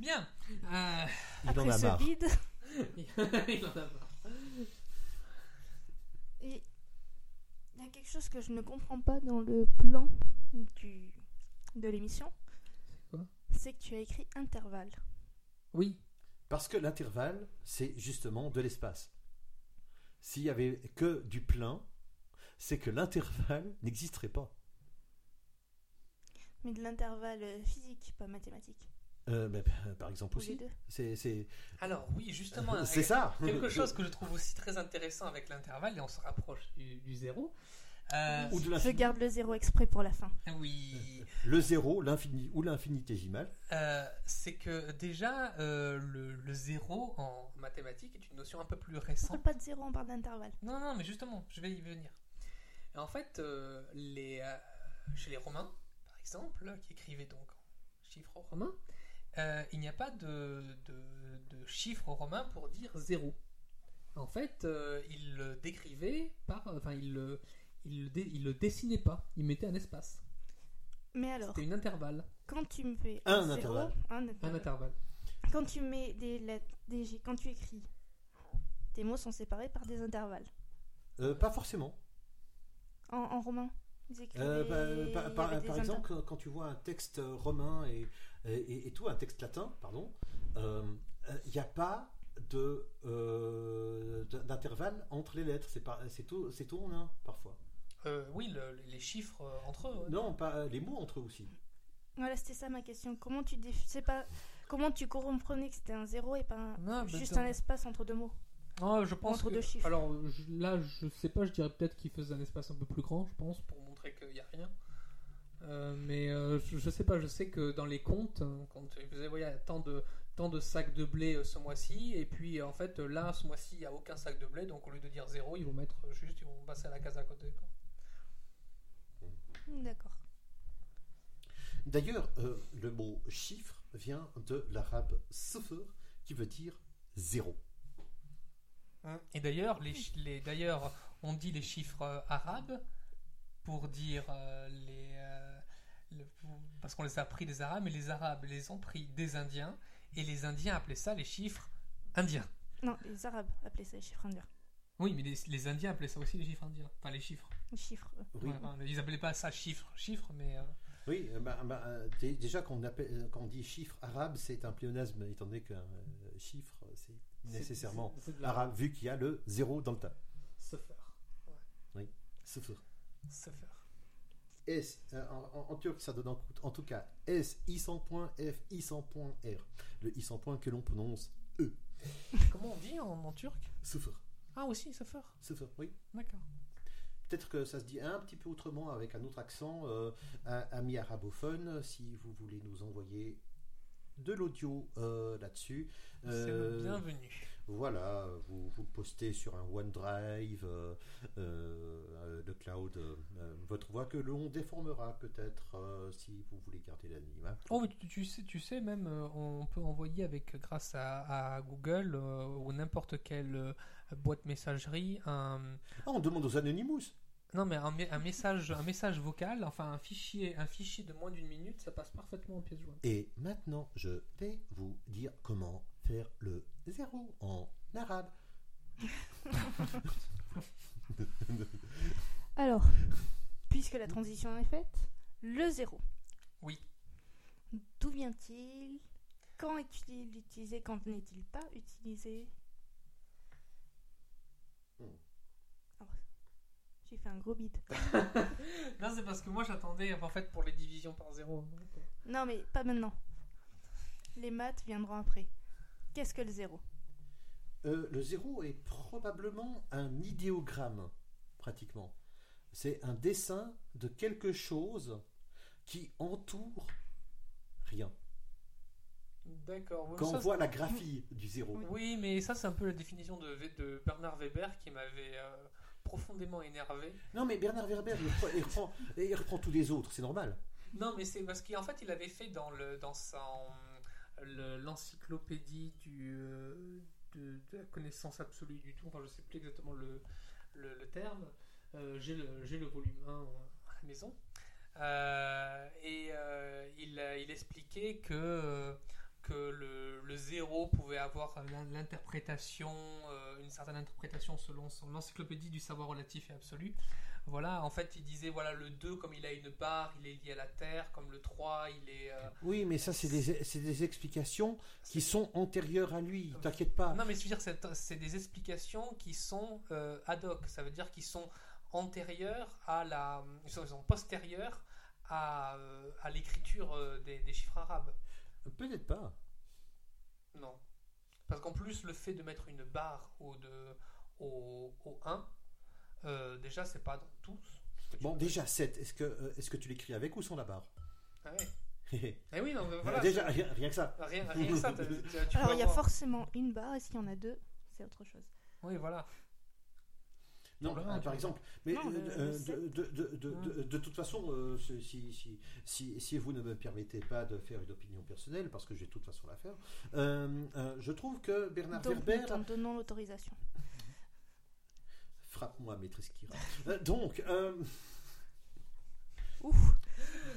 Bien. Euh, Il Après en a ce marre. vide, il en a marre. et il y a quelque chose que je ne comprends pas dans le plan du, de l'émission. quoi? C'est que tu as écrit intervalle. Oui. Parce que l'intervalle, c'est justement de l'espace. S'il y avait que du plein, c'est que l'intervalle n'existerait pas. Mais de l'intervalle physique, pas mathématique. Euh, mais, euh, par exemple Ou aussi. C'est c'est- Alors oui, justement. c'est euh, ça. Quelque chose que je trouve aussi très intéressant avec l'intervalle, et on se rapproche du, du zéro. Euh, Ou de Je garde le zéro exprès pour la fin. oui. Le zéro, l'infini ou l'infinitésimal. Euh, c'est que déjà, euh, le, le zéro en mathématiques est une notion un peu plus On récente. parle pas de zéro, on parle d'intervalle. Non, non, mais justement, je vais y venir. Et en fait, euh, les, euh, chez les Romains, par exemple, qui écrivaient donc en chiffres romains, euh, il n'y a pas de, de, de chiffre romain pour dire zéro. En fait, euh, il le décrivait par. Enfin, il le, il, le dé- il le dessinait pas, il mettait un espace. Mais alors, C'était une intervalle. quand tu me fais Un zéro, intervalle. un Un intervalle. intervalle. Quand tu mets des lettres, des J- quand tu écris, tes mots sont séparés par des intervalles. Euh, pas forcément. En, en romain, ils. Euh, bah, y par, exemple, quand- quand tu vois un texte romain et, et, et tout, un texte latin, pardon, euh, euh, il n'y a pas de euh, d- d'intervalle entre les lettres. C'est pas- c'est tout, c'est tout en un parfois. Euh, oui, le- les chiffres euh, entre eux. ouais. Non, pas les mots entre eux aussi. Voilà, c'était ça ma question. Comment tu c'est pas comment tu comprenais que c'était un zéro et pas un- Non, juste un espace entre deux mots? Ah, je pense Entre que- deux chiffres. Alors je- là, je sais pas, je dirais peut-être qu'il faisait un espace un peu plus grand, je pense, pour montrer qu'il n'y a rien. Euh, mais euh, je, je sais pas, je sais que dans les comptes, hein, quand ils faisaient, voilà, tant de, tant de sacs de blé euh, ce mois-ci, et puis euh, en fait, euh, là, ce mois-ci, il n'y a aucun sac de blé, donc au lieu de dire zéro, ils vont mettre euh, juste, ils vont passer à la case à côté. quoi. D'accord. D'ailleurs, euh, le mot chiffre vient de l'arabe sifr, qui veut dire zéro. Et d'ailleurs, les, chi- les, d'ailleurs, on dit les chiffres euh, arabes pour dire euh, les. euh, le- parce qu'on les a pris des arabes, mais les arabes les ont pris des indiens, et les indiens appelaient ça les chiffres indiens. Non, les Arabes appelaient ça les chiffres indiens. Oui, mais les, les indiens appelaient ça aussi les chiffres indiens. Enfin, les chiffres. Les chiffres. Oui, Ouais, enfin, ils appelaient pas ça chiffres, chiffres, mais. euh, oui euh, bah, bah, euh, dé- déjà quand on, appelle, quand on dit chiffre arabe, c'est un pléonasme, étant donné qu'un euh, chiffre, c'est nécessairement c'est- c'est de la- arabe, vu qu'il y a le zéro dans le tas. Se faire. Sifr. Se faire. S, euh, en, en- en turc, ça donne en, en tout cas S, I 100 points, F, I 100 points, R. Le I 100 points que l'on prononce E. Comment on dit en, en turc? Sifr. Ah, aussi, faire. Sifr, oui. D'accord. Peut-être que ça se dit un petit peu autrement avec un autre accent, euh, ami arabophone, si vous voulez nous envoyer de l'audio euh, là-dessus. C'est Euh, le bienvenu. Voilà, vous, postez sur un OneDrive, euh, euh, le cloud, euh, euh, votre voix que l'on déformera peut-être euh, si vous voulez garder l'anonymat. Oh, mais tu, tu sais, tu sais même, euh, on peut envoyer avec grâce à, à Google euh, ou n'importe quelle euh, boîte messagerie un Ah, on demande aux Anonymous. Non mais un, me- un message un message vocal, enfin un fichier un fichier de moins d'une minute, ça passe parfaitement en pièce jointe. Et maintenant, je vais vous dire comment faire le zéro en arabe. Alors, puisque la transition est faite, le zéro. Oui. D'où vient-il? Quand est-il utilisé? Quand n'est-il pas utilisé? Hmm. J'ai fait un gros bide. Non, c'est parce que moi j'attendais en fait pour les divisions par zéro. Non, mais pas maintenant. Les maths viendront après. Qu'est-ce que le zéro? Euh, le zéro est probablement un idéogramme, pratiquement. C'est un dessin de quelque chose qui entoure rien. D'accord. Quand ça, on voit la graphie du zéro. Oui, mais ça c'est un peu la définition de Bernard Weber qui m'avait euh, profondément énervé. Non, mais Bernard Werber, il reprend, il reprend- il reprend tous les autres, c'est normal. Non, mais c'est parce qu'en fait, il avait fait dans le dans l'encyclopédie du euh, de, de la connaissance absolue du tout. Enfin, je sais plus exactement le le, le terme. Euh, j'ai le le volume 1 à la maison. Euh, et euh, il, il expliquait que que le, le zéro pouvait avoir l'in- l'interprétation, euh, une certaine interprétation selon son encyclopédie du savoir relatif et absolu. Voilà, en fait, il disait, voilà, le 2, comme il a une barre, il est lié à la Terre, comme le 3, il est... euh, Oui, mais ça, c'est des, des explications qui sont antérieures à lui, t'inquiète pas. Non, mais je veux dire, c'est des explications qui sont euh, ad hoc, ça veut dire qu'ils sont antérieures à la... Ils sont, ils sont postérieures à, euh, à l'écriture euh, des, des chiffres arabes. Peut-être pas. Non. Parce qu'en plus, le fait de mettre une barre au, de, au, au 1, euh, déjà, c'est pas dans tous. Bon, déjà, 7, est-ce que, euh, est-ce que tu l'écris avec ou sans la barre? Ah ouais. Eh oui, non, voilà. Déjà, rien, rien que ça. Rien, rien que ça. tu Alors, il y a avoir- forcément une barre, et s'il y en a deux, c'est autre chose. Oui, voilà. Non, par exemple. Mais Non, euh, de, toute façon, euh, si, si, si, si, si vous ne me permettez pas de faire une opinion personnelle, parce que je vais de toute façon la faire, euh, euh, je trouve que Bernard Donc, Werber. nous t'en donnons l'autorisation. Frappe-moi, maîtresse Kira. Euh, donc, euh, Ouf.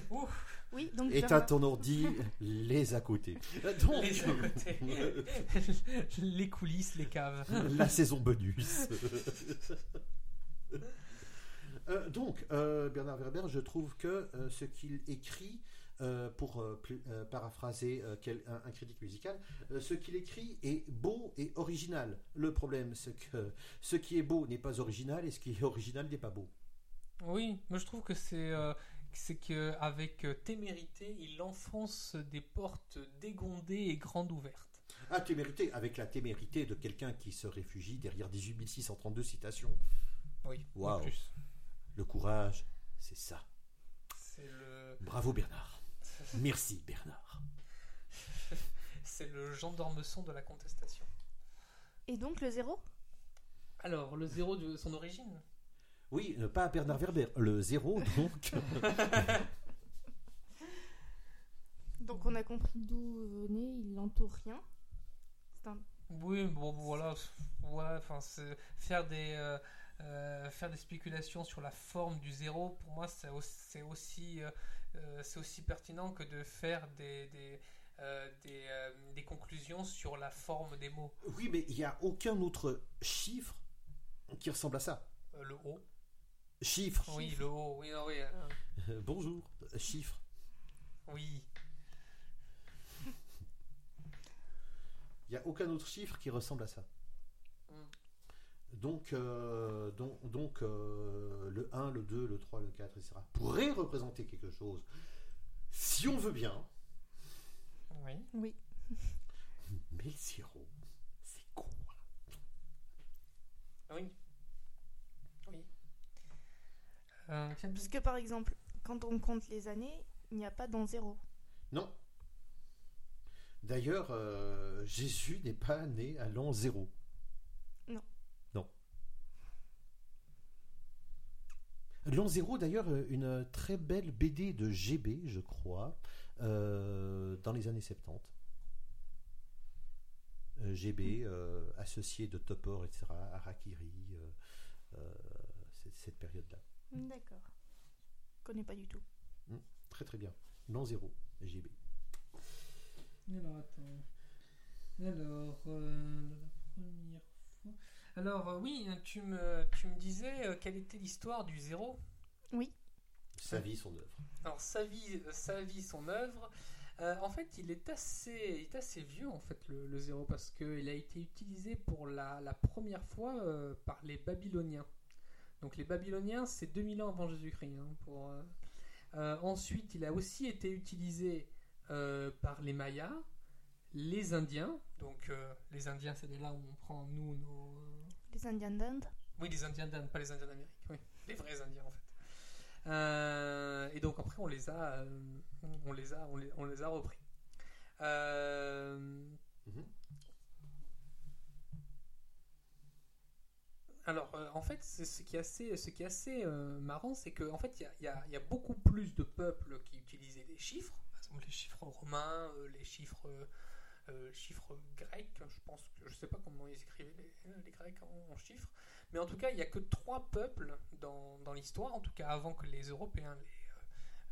Ouf. Oui, donc à Bernard- ton ordi les à côté. Donc, Les à côté. les coulisses, les caves. la saison bonus. Euh, donc, euh, Bernard Werber, je trouve que euh, ce qu'il écrit, euh, pour euh, euh, paraphraser euh, quel- un, un critique musical, euh, ce qu'il écrit est beau et original. Le problème, c'est que ce qui est beau n'est pas original et ce qui est original n'est pas beau. Oui, moi je trouve que c'est euh, c'est qu'avec témérité, il enfonce des portes dégondées et grandes ouvertes. Ah, témérité, avec la témérité de quelqu'un qui se réfugie derrière 18 632 citations. Oui, en plus. Le courage, c'est ça. C'est le, Bravo Bernard. Merci Bernard. c'est le gendarme-son de la contestation. Et donc le zéro? Alors, le zéro de son origine? Oui, euh, pas Bernard Werber, le zéro donc. Donc on a compris d'où venait, il n'entoure rien. C'est un... Oui, bon voilà, ouais, enfin c'est- faire des euh, euh, faire des spéculations sur la forme du zéro, pour moi c'est aussi c'est aussi, euh, aussi pertinent que de faire des des, euh, des, euh, des conclusions sur la forme des mots. Oui, mais il n'y a aucun autre chiffre qui ressemble à ça. Euh, le haut, Chiffre. oui, le haut, oui, non, oui, euh, Euh, bonjour. Chiffre. oui. Il n'y a aucun autre chiffre qui ressemble à ça. Mm. Donc, euh, donc, donc euh, le 1, le 2, le 3, le 4, etc. pourrait représenter quelque chose. Si on veut bien, Oui. Oui. mais le zéro, c'est quoi? Oui. Oui. Euh, Parce que par exemple, quand on compte les années, il n'y a pas dans zéro. Non. D'ailleurs, euh, Jésus n'est pas né à l'an zéro. Non. Non. L'an zéro, d'ailleurs, euh, une très belle BD de GB, je crois, euh, dans les années 70. Euh, GB, euh, associé de Topor, etc., euh, euh, c'est- cette période-là. D'accord. Je connais pas du tout. Très très bien. L'an zéro, GB. Alors, attends. Alors, euh, la première fois. Alors, euh, oui, tu me, tu me disais euh, quelle était l'histoire du zéro? Sa vie, son œuvre. Alors, sa vie, euh, sa vie son œuvre. Euh, en fait, il est assez, il est assez vieux, en fait, le, le zéro, parce qu'il a été utilisé pour la, la première fois euh, par les Babyloniens. Donc, les Babyloniens, c'est 2000 ans avant Jésus-Christ. hein, pour, euh, euh, ensuite, il a aussi été utilisé euh, par les Mayas, les Indiens. Donc, euh, les Indiens, c'est de là où on prend, nous, nos. Les Indiens d'Inde Oui, les Indiens d'Inde, pas les Indiens d'Amérique. Oui, les vrais Indiens en fait. Euh, et donc après, on les a, euh, on les a, on les, on les a repris. Euh, Mhm. Alors, euh, en fait, ce qui est assez, ce qui est assez euh, marrant, c'est qu'en fait, il y a, y y beaucoup plus de peuples qui utilisaient des chiffres, par exemple les chiffres romains, euh, les chiffres, chiffres grecs. Je pense que je sais pas comment ils écrivaient les, les Grecs en, en chiffres, mais en tout cas, il y a que trois peuples dans, dans l'histoire, en tout cas avant que les Européens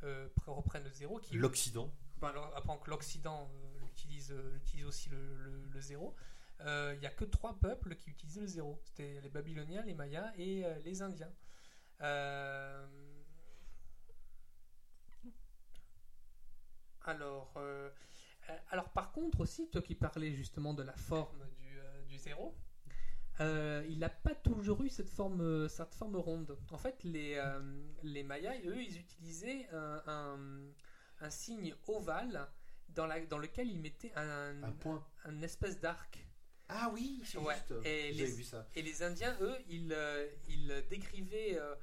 les, reprennent le zéro, L'Occident. ben, avant que l'Occident utilise, utilise aussi le, le- le zéro, euh, il n'y a que trois peuples qui utilisaient le zéro. C'était les Babyloniens, les Mayas et euh, les Indiens. Euh, Alors, alors, par contre aussi, toi qui parlais justement de la forme du, du zéro, euh, il n'a pas toujours eu cette forme, cette forme ronde. En fait, les, euh, les Mayas, eux, ils utilisaient un, un- un signe ovale dans, la, dans lequel ils mettaient un, Un point. un espèce d'arc. Ah oui, c'est Ouais, juste. et J'ai les- vu ça. Et les Indiens, eux, ils, euh, ils décrivaient euh,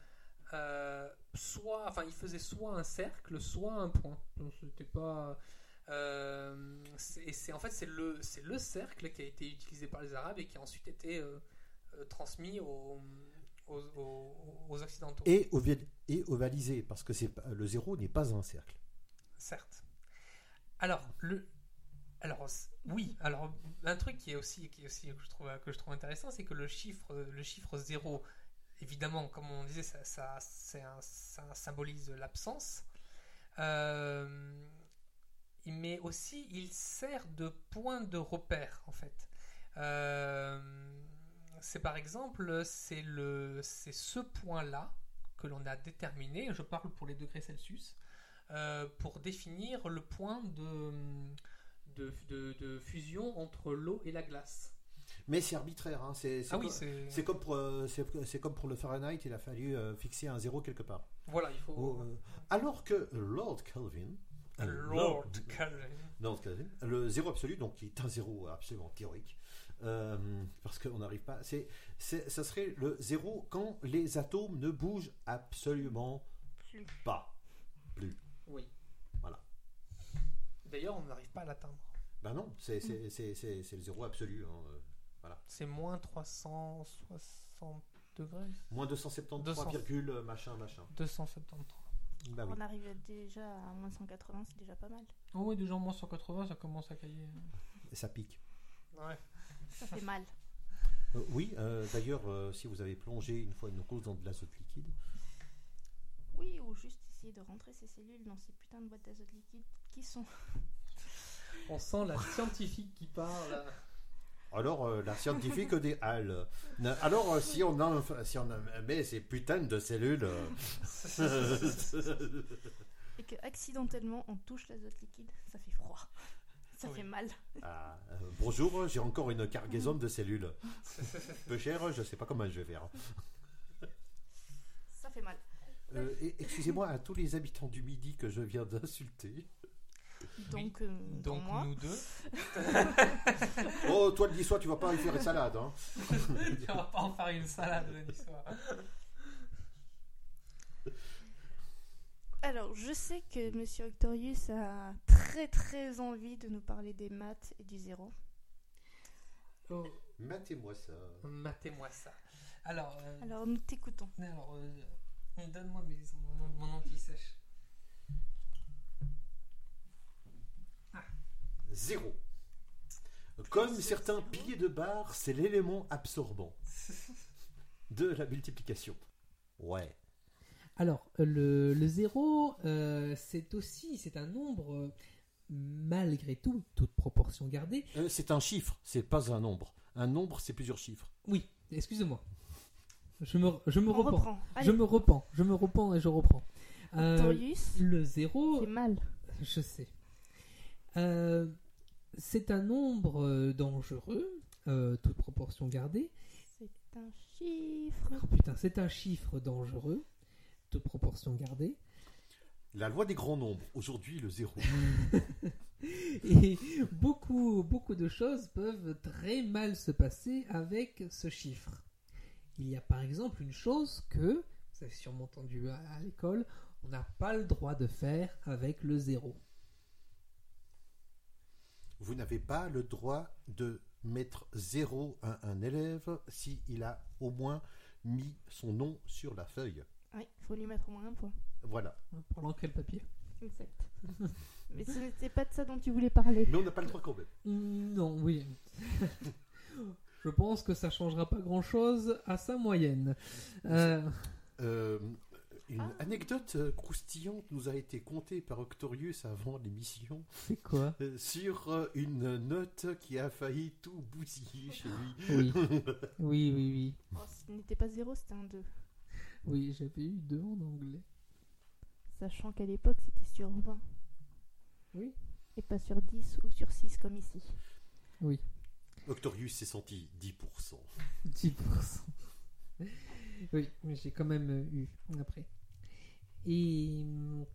euh, soit, enfin, ils faisaient soit un cercle, soit un point. Donc c'était pas. euh, c'est- et c'est en fait c'est le c'est le cercle qui a été utilisé par les Arabes et qui a ensuite été euh, euh, transmis aux, aux, aux- aux occidentaux. Et, oval- et ovalisé, parce que c'est le zéro n'est pas un cercle. Certes. Alors, le. Alors, oui, alors, un truc qui est aussi, qui aussi que, je trouve, intéressant, c'est que le chiffre, le chiffre 0, évidemment, comme on disait, ça, ça symbolise l'absence. Euh, mais aussi, il sert de point de repère, en fait. Euh, c'est par exemple, c'est le, c'est ce point-là que l'on a déterminé, je parle pour les degrés Celsius, euh, pour définir le point de, de, de- de fusion entre l'eau et la glace. Mais c'est arbitraire. hein, C'est Ah oui, comme- c'est. c'est comme, pour, euh, comme pour le Fahrenheit, il a fallu euh, fixer un zéro quelque part. Voilà, il faut. Oh, euh, alors que Lord Kelvin, euh, Lord Kelvin. Lord Kelvin, le zéro absolu, donc qui est un zéro absolument théorique, euh, parce qu'on n'arrive pas. C'est, ça serait le zéro quand les atomes ne bougent absolument Plus. pas. Oui. Voilà. D'ailleurs, on n'arrive pas à l'atteindre. Ben non, c'est, c'est, le zéro absolu. hein, euh, C'est moins 360 degrés. Moins 273, 200. virgule, euh, machin, machin. 273. Bah oui. On arrive déjà à moins 180, c'est déjà pas mal. Oh oui, déjà moins 180, ça commence à cailler. Et ça pique. Ouais. Ça fait mal. Euh, oui, euh, d'ailleurs, euh, si vous avez plongé une fois une rose dans de l'azote liquide, Oui, ou juste essayer de rentrer ces cellules dans ces putains de boîtes d'azote liquide qui sont. On sent la scientifique qui parle. alors euh, la scientifique des halles. Na- Alors euh, si on en, si on en met ces putains de cellules, euh, Et que accidentellement on touche l'azote liquide, ça fait froid. Ça Oui. fait mal. ah, euh, bonjour, j'ai encore une cargaison de cellules. Peu cher, je sais pas comment je vais faire. Ça fait mal. Euh, Excusez-moi à tous les habitants du Midi que je viens d'insulter. Donc, euh, dans Donc moi, nous deux, Oh, toi le soir, tu vas pas y faire une salade. Hein. on va pas en faire une salade le soir. Alors, je sais que Monsieur Octorius a très très envie de nous parler des maths et du zéro. Oh, Matez-moi ça. matez-moi ça. Alors, euh, Alors, nous t'écoutons. alors euh, donne-moi mes- mon, mon anti-sèche. Zéro. Comme certains piliers de barre, c'est l'élément absorbant de la multiplication. Ouais. Alors, euh, le, le zéro, euh, c'est aussi, c'est un nombre, euh, malgré tout, toute proportion gardée. Euh, c'est un chiffre, c'est pas un nombre. Un nombre, c'est plusieurs chiffres. Oui, excusez-moi. Je me, je me On repens. reprend. Je me repens. Je me repens et je reprends. Euh, le zéro, c'est mal. je sais. Euh, c'est un nombre euh, dangereux, euh, toute proportion gardée. C'est un chiffre. Oh putain, c'est un chiffre dangereux, toute proportion gardée. La loi des grands nombres. Aujourd'hui, le zéro. Et beaucoup, beaucoup de choses peuvent très mal se passer avec ce chiffre. Il y a par exemple une chose que, vous avez sûrement entendu à, à l'école, on n'a pas le droit de faire avec le zéro. Vous n'avez pas le droit de mettre zéro à un élève s'il a au moins mis son nom sur la feuille. Oui, il faut lui mettre au moins un point. Voilà. Pour l'encre et le papier? Exact. Mais ce n'était pas de ça dont tu voulais parler. Mais on n'a pas le droit quand même. Non, oui. Je pense que ça changera pas grand-chose à sa moyenne. Euh, Euh, une Ah. anecdote euh, croustillante nous a été contée par Octorius avant l'émission c'est quoi euh, sur une note qui a failli tout bousiller chez lui. Oui, oui, oui, oui. Oh, ce n'était pas zéro, c'était un 2. Oui, j'avais eu deux en anglais. Sachant qu'à l'époque, c'était sur 20. Oui. Et pas sur 10 ou sur 6 comme ici. Oui. Octorius s'est senti 10%. 10%. oui, mais j'ai quand même euh, eu après. Et hum,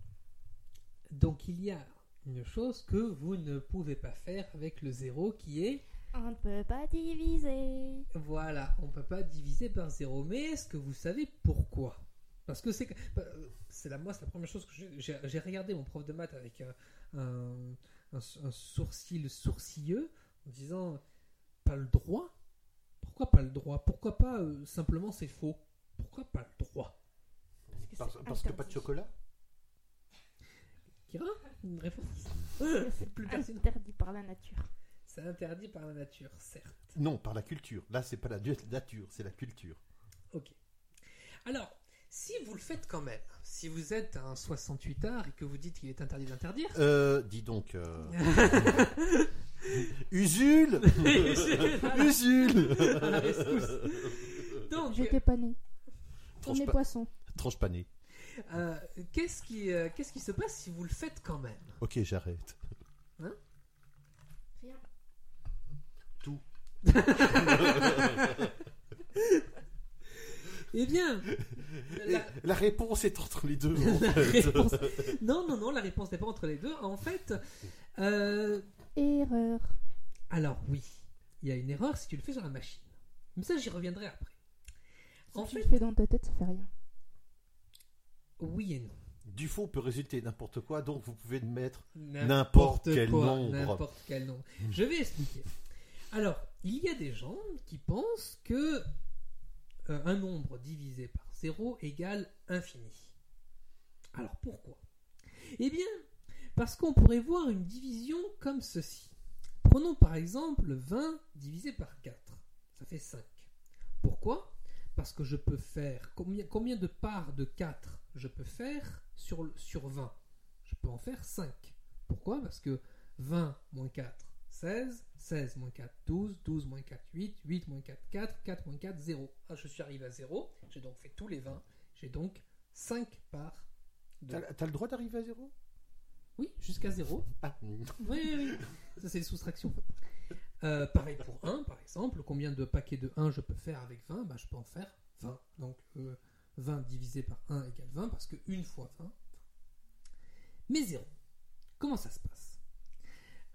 donc il y a une chose que vous ne pouvez pas faire avec le zéro qui est On ne peut pas diviser. voilà, on peut pas diviser par zéro. Mais est-ce que vous savez pourquoi? Parce que c'est que- bah, euh, c'est la moi c'est la première chose que j'ai- j'ai j'ai regardé mon prof de maths avec un, un, un- un sourcil sourcilleux en disant pas le droit. Pourquoi pas le droit? Pourquoi pas euh, simplement c'est faux? Pourquoi pas le droit? Parce que, Parce, c'est parce que pas de chocolat? Kira Une réponse C'est Plus personne. interdit par la nature. C'est interdit par la nature, certes. Non, par la culture. Là, c'est pas la nature, c'est la culture. Ok. Alors, si vous le faites quand même, si vous êtes un 68 art et que vous dites qu'il est interdit d'interdire, Euh, dis donc. euh, Usul Usul À la rescousse. donc, J'étais pas. On Tranche est pa- poisson. Tranche panée. euh, qu'est-ce qui, euh, qu'est-ce qui se passe si vous le faites quand même? Ok, j'arrête. Rien. Tout. Eh bien, Et la- la réponse est entre les deux. en La fait. réponse- non, non, non, la réponse n'est pas entre les deux. En fait, euh, Erreur. alors oui, il y a une erreur si tu le fais sur la machine. Mais ça, j'y reviendrai après. En Si tu fait, le fais dans ta tête, ça fait rien. oui et non. Du faux peut résulter n'importe quoi, donc vous pouvez mettre N'importe N'importe quel quoi, nombre. N'importe quel nombre. Je vais expliquer. Alors, il y a des gens qui pensent que euh, un nombre divisé par 0 égale infini. Alors pourquoi? Eh bien, parce qu'on pourrait voir une division comme ceci. Prenons par exemple 20 divisé par 4. Ça fait 5. Pourquoi? Parce que je peux faire combien, de parts de 4 je peux faire sur, sur 20 Je peux en faire 5. Pourquoi? Parce que 20 moins 4, 16, 16 moins 4, 12, 12 moins 4, 8, 8 moins 4, 4, 4 moins 4, 0. Ah, je suis arrivé à 0, j'ai donc fait tous les 20, j'ai donc 5 parts de... T'as t'as le droit d'arriver à zéro? Oui, jusqu'à 0. Ah, Oui, oui, oui. Ça, c'est les soustractions. Euh, pareil pour 1, par exemple. Combien de paquets de 1 je peux faire avec 20 bah, Je peux en faire 20. Donc, euh, 20 divisé par 1 égale 20, parce que 1 fois 20, 20. Mais 0. Comment ça se passe?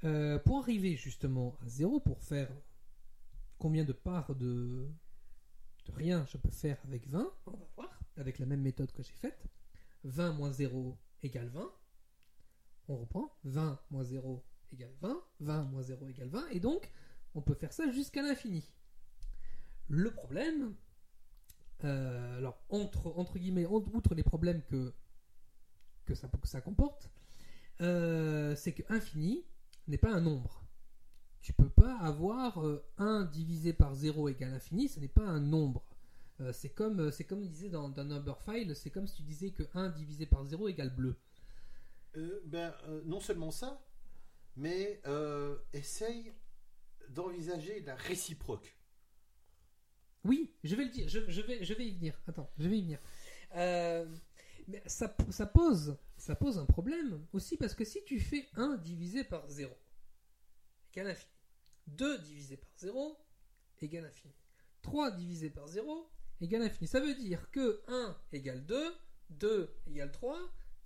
Euh, Pour arriver justement à 0, pour faire combien de parts de, de rien je peux faire avec 20, on va voir, avec la même méthode que j'ai faite. 20 moins 0 égale 20. On reprend. 20 moins 0 égale 20. 20 moins 0 égale 20. Et donc, on peut faire ça jusqu'à l'infini. Le problème, euh, alors, entre, entre guillemets, outre les problèmes que, ça, comporte, euh, c'est que infini n'est pas un nombre. Tu peux pas avoir euh, 1 divisé par 0 égale infini, ce n'est pas un nombre. Euh, c'est comme, euh, comme disait dans, dans Numberphile, c'est comme si tu disais que 1 divisé par 0 égale bleu. Euh, ben, euh, non seulement ça, mais euh, essaye d'envisager la réciproque. Oui, je vais le dire, je, vais, y venir. Attends, je vais y venir. Mais ça, ça, pose, ça pose un problème aussi parce que si tu fais 1 divisé par 0 égale infini, 2 divisé par 0 égale infini, 3 divisé par 0 égale infini, ça veut dire que 1 égale 2, 2 égale 3,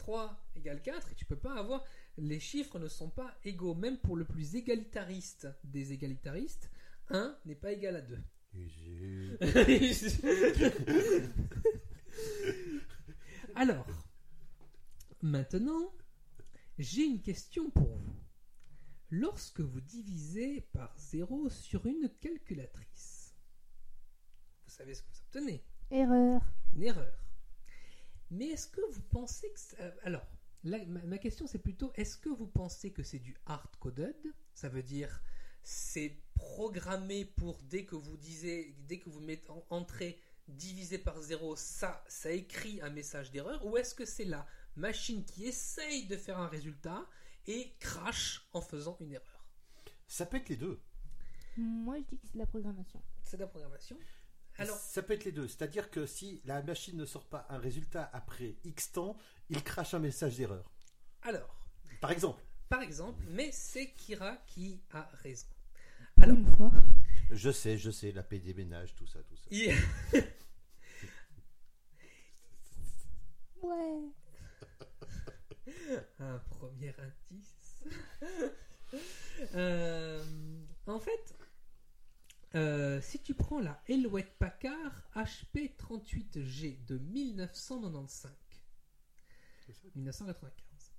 3 égale 4 et tu peux pas avoir les chiffres ne sont pas égaux même pour le plus égalitariste des égalitaristes 1 n'est pas égal à 2 Alors, maintenant, j'ai une question pour vous. Lorsque vous divisez par 0 sur une calculatrice, vous savez ce que vous obtenez? Erreur. Une erreur. Mais est-ce que vous pensez que... ça- Alors, là, ma, question c'est plutôt, est-ce que vous pensez que c'est du hard-coded? Ça veut dire, c'est programmé pour dès que vous disiez, dès que vous mettez en entrée divisé par 0, ça, ça écrit un message d'erreur? Ou est-ce que c'est la machine qui essaye de faire un résultat et crash en faisant une erreur? Ça peut être les deux. Moi, je dis que c'est de la programmation. C'est de la programmation. Alors, ça peut être les deux. C'est-à-dire que si la machine ne sort pas un résultat après X temps, il crache un message d'erreur. alors, Par exemple, par exemple, mais c'est Kira qui a raison. Alors, Une fois. je sais, je sais, la paix des ménages, tout ça, tout ça. Ouais. un premier indice. Euh, en fait, euh, si tu prends la Hewlett Packard HP 38G de 1995, 1995,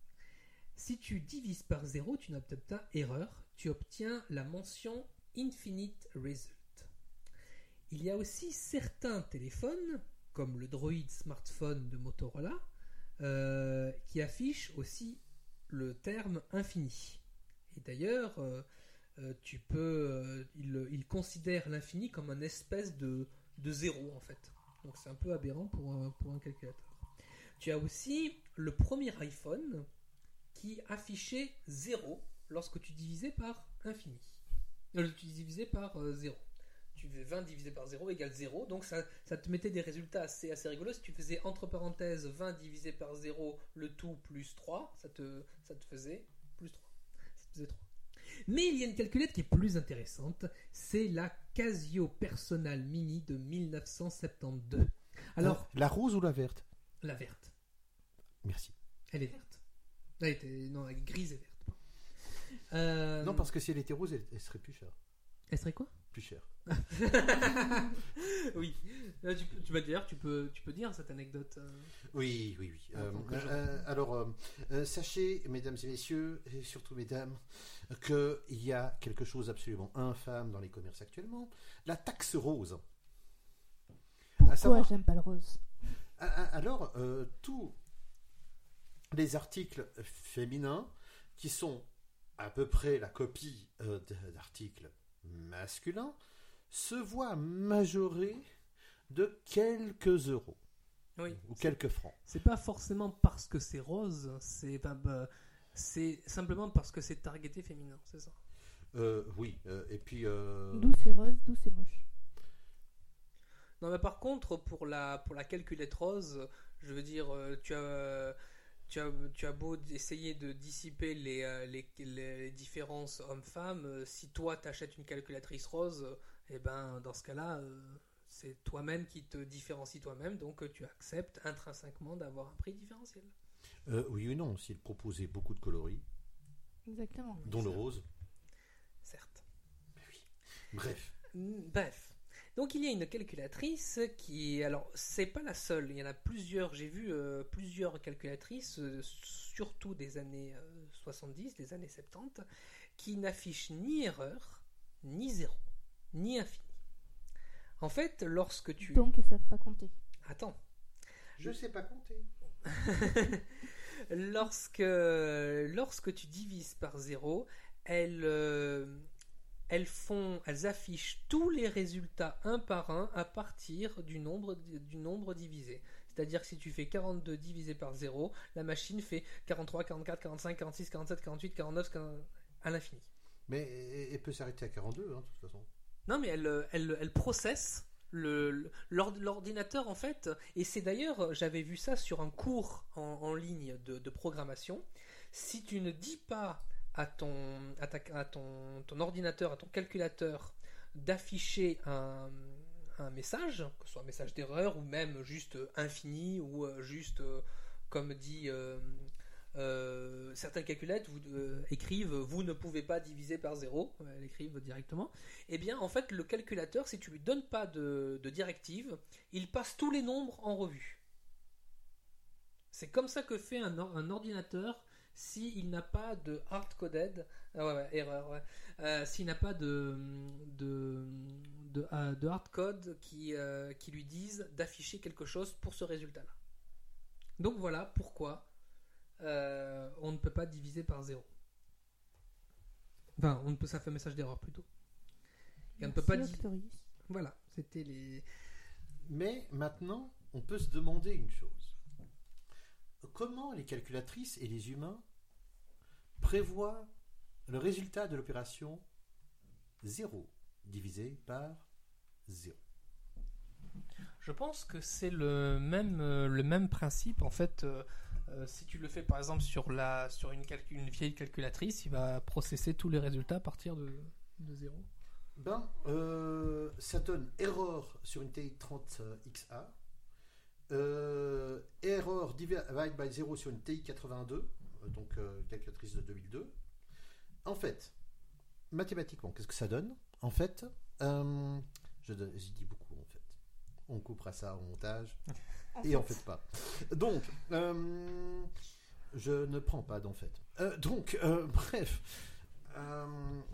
si tu divises par 0, tu n'obtiens pas erreur, tu obtiens la mention Infinite Result. Il y a aussi certains téléphones comme le Droid smartphone de Motorola, euh, qui affiche aussi le terme infini. Et d'ailleurs, euh, euh, tu peux, euh, il, considère l'infini comme un espèce de, de zéro en fait. Donc c'est un peu aberrant pour un, pour un calculateur. Tu as aussi le premier iPhone qui affichait 0 lorsque tu divisais par infini. Euh, tu divisais par 0. Tu faisais 20 divisé par 0 égale 0. Donc ça, ça te mettait des résultats assez, assez rigolos. Si tu faisais entre parenthèses 20 divisé par 0, le tout plus 3, ça te, ça te faisait plus 3. Ça te faisait 3. Mais il y a une calculette qui est plus intéressante. C'est la Casio Personal Mini de 1972. Alors, Euh, la rose ou la verte? la verte. Merci. Elle est verte. Elle était, non, elle est grise et verte. Euh, Non, parce que si elle était rose, elle, elle serait plus chère. Elle serait quoi? Plus chère. Oui. Là, tu, peux- tu vas dire, tu peux, tu peux dire cette anecdote. euh. Oui, oui, oui. Euh, je- euh, alors, euh, euh, sachez, mesdames et messieurs, et surtout mesdames, qu'il y a quelque chose d'absolument infâme dans les commerces actuellement, la taxe rose. Pourquoi savoir- j'aime pas le rose? Ah, ah, Alors, euh, tous les articles féminins qui sont à peu près la copie euh, d- d'articles masculins se voient majorés de quelques euros Oui. ou quelques francs. C'est pas forcément parce que c'est rose, c'est pas, bah, c'est simplement parce que c'est targeté féminin, c'est ça? Euh, oui, euh, et puis... euh, D'où c'est rose, d'où c'est moche? Non, mais par contre, pour la, pour la calculette rose, je veux dire, tu as, tu as, tu as beau essayer de dissiper les, euh, les, les différences hommes-femmes, euh, si toi t'achètes une calculatrice rose, euh, eh ben, dans ce cas-là, euh, c'est toi-même qui te différencie toi-même, donc tu acceptes intrinsèquement d'avoir un prix différentiel. euh, oui ou non, s'il proposait beaucoup de coloris, Exactement. dont le ça. rose. Certes. Bref. Mm, Bref. Donc il y a une calculatrice qui, alors c'est pas la seule, il y en a plusieurs, j'ai vu euh, plusieurs calculatrices, euh, surtout des années euh, 70, des années 70, qui n'affichent ni erreur, ni zéro, ni infini. En fait, lorsque tu... Donc, ils savent pas compter. Attends. Je sais pas compter. lorsque, lorsque tu divises par zéro, elles, euh, elles, font, elles affichent tous les résultats un par un à partir du nombre, du nombre divisé. C'est-à-dire que si tu fais 42 divisé par 0, la machine fait 43, 44, 45, 46, 47, 48, 49, 40 à l'infini. Mais elle- peut s'arrêter à 42, hein, de toute façon. Non, mais elle, elle, elle processe l'ordinateur en fait. Et c'est d'ailleurs, j'avais vu ça sur un cours en, en ligne de, de programmation. Si tu ne dis pas à ton, à ton, ton ordinateur, à ton calculateur, d'afficher un, un message, que ce soit un message d'erreur ou même juste infini ou euh, juste, euh, comme dit euh, euh, certaines calculettes, vous euh, écrivent vous ne pouvez pas diviser par zéro, elles écrivent directement. Eh bien, en fait, le calculateur, si tu lui donnes pas de, de directive, il passe tous les nombres en revue. C'est comme ça que fait un, un ordinateur s'il n'a pas de hard-coded, ah ouais, ouais, erreur, ouais. Euh, s'il n'a pas de, de, de, euh, de hard-code qui, euh, qui lui disent d'afficher quelque chose pour ce résultat-là. Donc voilà pourquoi euh, on ne peut pas diviser par zéro. Enfin, on ne peut, ça fait un message d'erreur plutôt. Et on ne peut pas. Voilà, c'était les. Mais maintenant, on peut se demander une chose. Comment les calculatrices et les humains prévoient le résultat de l'opération 0 divisé par 0 Je pense que c'est le même, euh, le même principe. En fait, euh, euh, si tu le fais par exemple sur, la, sur une, vieille calculatrice, il va processer tous les résultats à partir de, de zéro. Ben, euh, ça donne erreur sur une TI-30XA, euh, erreur divide by 0 sur une TI-82, euh, donc euh, calculatrice de 2002. En fait, mathématiquement, qu'est-ce que ça donne? En fait, euh, je donne- dis beaucoup en fait. On coupera ça au montage et en fait pas. Donc, euh, je ne prends pas d'en fait. Euh, donc, euh, bref, Euh,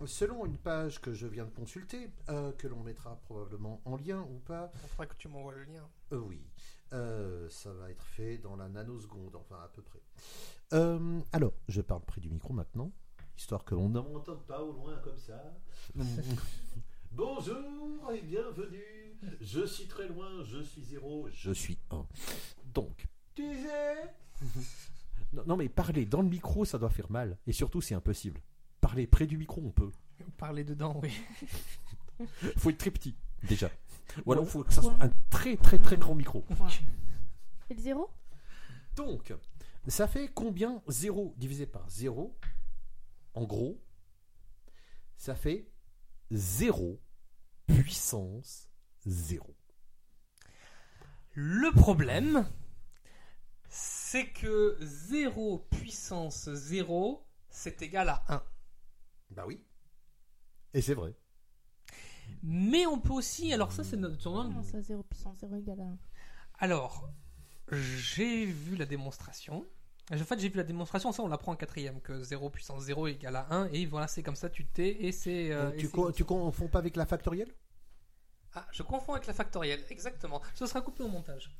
selon une page que je viens de consulter, euh, que l'on mettra probablement en lien ou pas, Il faudra que tu m'envoies le lien. euh, oui, euh, ça va être fait dans la nanoseconde, enfin à peu près. Euh, alors, je parle près du micro maintenant, histoire que l'on ne m'entende pas au loin comme ça. Bonjour et bienvenue. Je suis très loin, je suis zéro, je suis un. Donc, tu sais non, non, mais parler dans le micro, ça doit faire mal. Et surtout, c'est impossible. Parler près du micro, on peut. Parler dedans, oui. faut être très petit, déjà. Ou alors, faut que ça soit un très très très grand micro. Et le zéro? Donc, ça fait combien 0 divisé par 0 En gros, ça fait 0 puissance 0. Le problème, c'est que 0 puissance 0, c'est égal à 1. Bah oui. Et c'est vrai. Mais on peut aussi, alors ça c'est notre Comment tournoi. ça, 0 puissance 0 égale à 1 Alors, j'ai vu la démonstration. En fait, j'ai vu la démonstration, ça on l'apprend en quatrième, que 0 puissance 0 égale à 1, et voilà, c'est comme ça, tu t'es, et c'est... euh, tu, co- confonds pas avec la factorielle? Ah, je confonds avec la factorielle, exactement. Ce sera coupé au montage.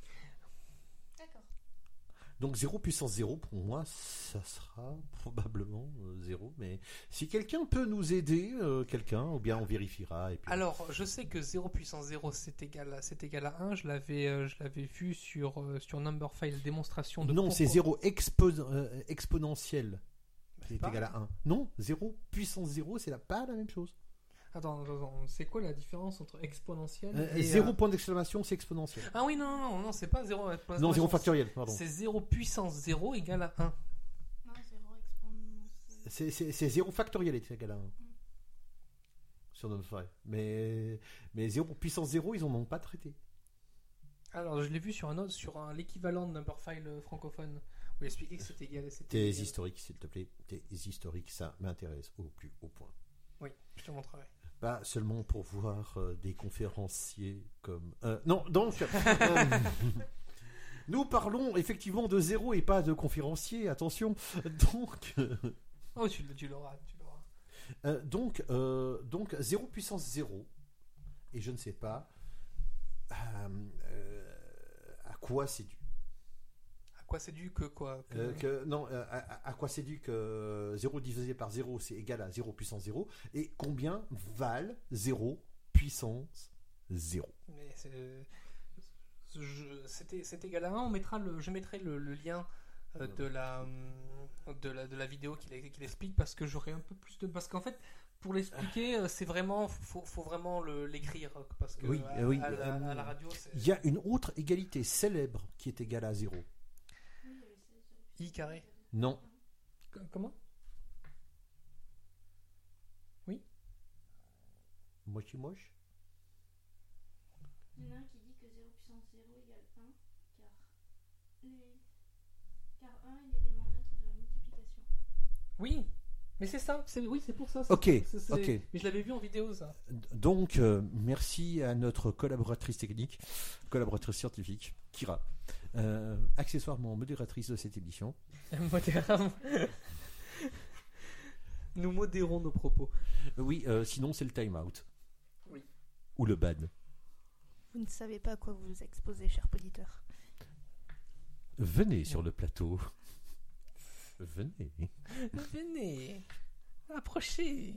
Donc 0 puissance 0, pour moi, ça sera probablement 0. Mais si quelqu'un peut nous aider, euh, quelqu'un, ou bien on vérifiera. Et puis... Alors, je sais que 0 puissance 0 c'est égal, à- c'est égal à 1, je l'avais euh, je l'avais vu sur, euh, sur Numberphile, démonstration de... non, c'est 0 expo- euh, exponentiel qui est pas. égal à 1. Non, 0 puissance 0, c'est pas la même chose. Attends, attends, attends, c'est quoi la différence entre exponentielle Euh, et... 0 euh, point d'exclamation, c'est exponentiel. Ah oui, non, non, non, non, c'est pas 0 Non, 0 factoriel, pardon. C'est 0 puissance 0 égale à 1. Non, 0 exponentiel. C'est- C'est c'est 0 factoriel est égal à 1. Sur Numberphile. Mais, mais 0 puissance 0, ils en ont pas traité. Alors, je l'ai vu sur un autre, sur un, l'équivalent de Numberphile euh, francophone, où il expliquait que c'était égal. Tes historiques, s'il te plaît. Tes historiques, ça m'intéresse au plus haut point. Oui, je te montrerai. Pas seulement pour voir euh, des conférenciers comme. euh, non, donc. euh, nous parlons effectivement de zéro et pas de conférenciers, attention. Donc, Oh, tu, tu l'auras, tu l'auras. euh, donc, euh, donc 0 puissance 0. Et je ne sais pas euh, à quoi c'est dû. À quoi c'est dû que quoi que- Euh, que, non, euh, à, à- à quoi c'est dû que 0 divisé par 0 c'est égal à 0 puissance 0 et combien valent 0 puissance 0 Mais c'est- c'est égal à 1. On mettra le, je mettrai le, le lien euh, de, la, hum, de, la, de la vidéo qu'il qu'il explique parce que j'aurai un peu plus de. Parce qu'en fait, pour l'expliquer, euh, c'est vraiment. Faut, faut vraiment le- l'écrire. Parce que Oui, à, euh, oui, à euh, à la radio, Il y a une autre égalité célèbre qui est égale à 0. I carré. Non, C- Comment? Moche moche. Il y en a un qui dit que 0 puissance 0 égale 1, car, les... car 1 est l'élément neutre de la multiplication. Oui, mais c'est ça. c'est- Oui, c'est pour ça. c'est- Ok, c'est- c'est- ok. Mais je l'avais vu en vidéo, ça. Donc, euh, merci à notre collaboratrice technique, collaboratrice scientifique, Kira, euh, accessoirement modératrice de cette émission. Modérément. Nous modérons nos propos. Euh, Oui, euh, sinon c'est le time out. Oui. Ou le ban. Vous ne savez pas à quoi vous vous exposez, cher auditeur. Venez sur le plateau. Venez. Venez, approchez.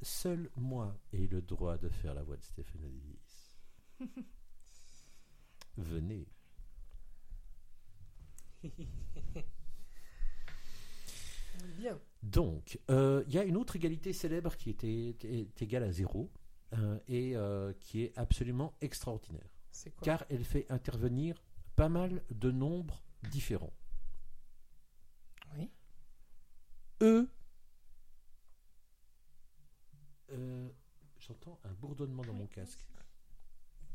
Seul moi ai le droit de faire la voix de Stéphane Davis. Venez. Bien. Donc, euh, il y a une autre égalité célèbre qui était, est égale à zéro euh, et euh, qui est absolument extraordinaire, C'est quoi? Car elle fait intervenir pas mal de nombres différents. Oui. E. Euh, J'entends un bourdonnement dans mon casque.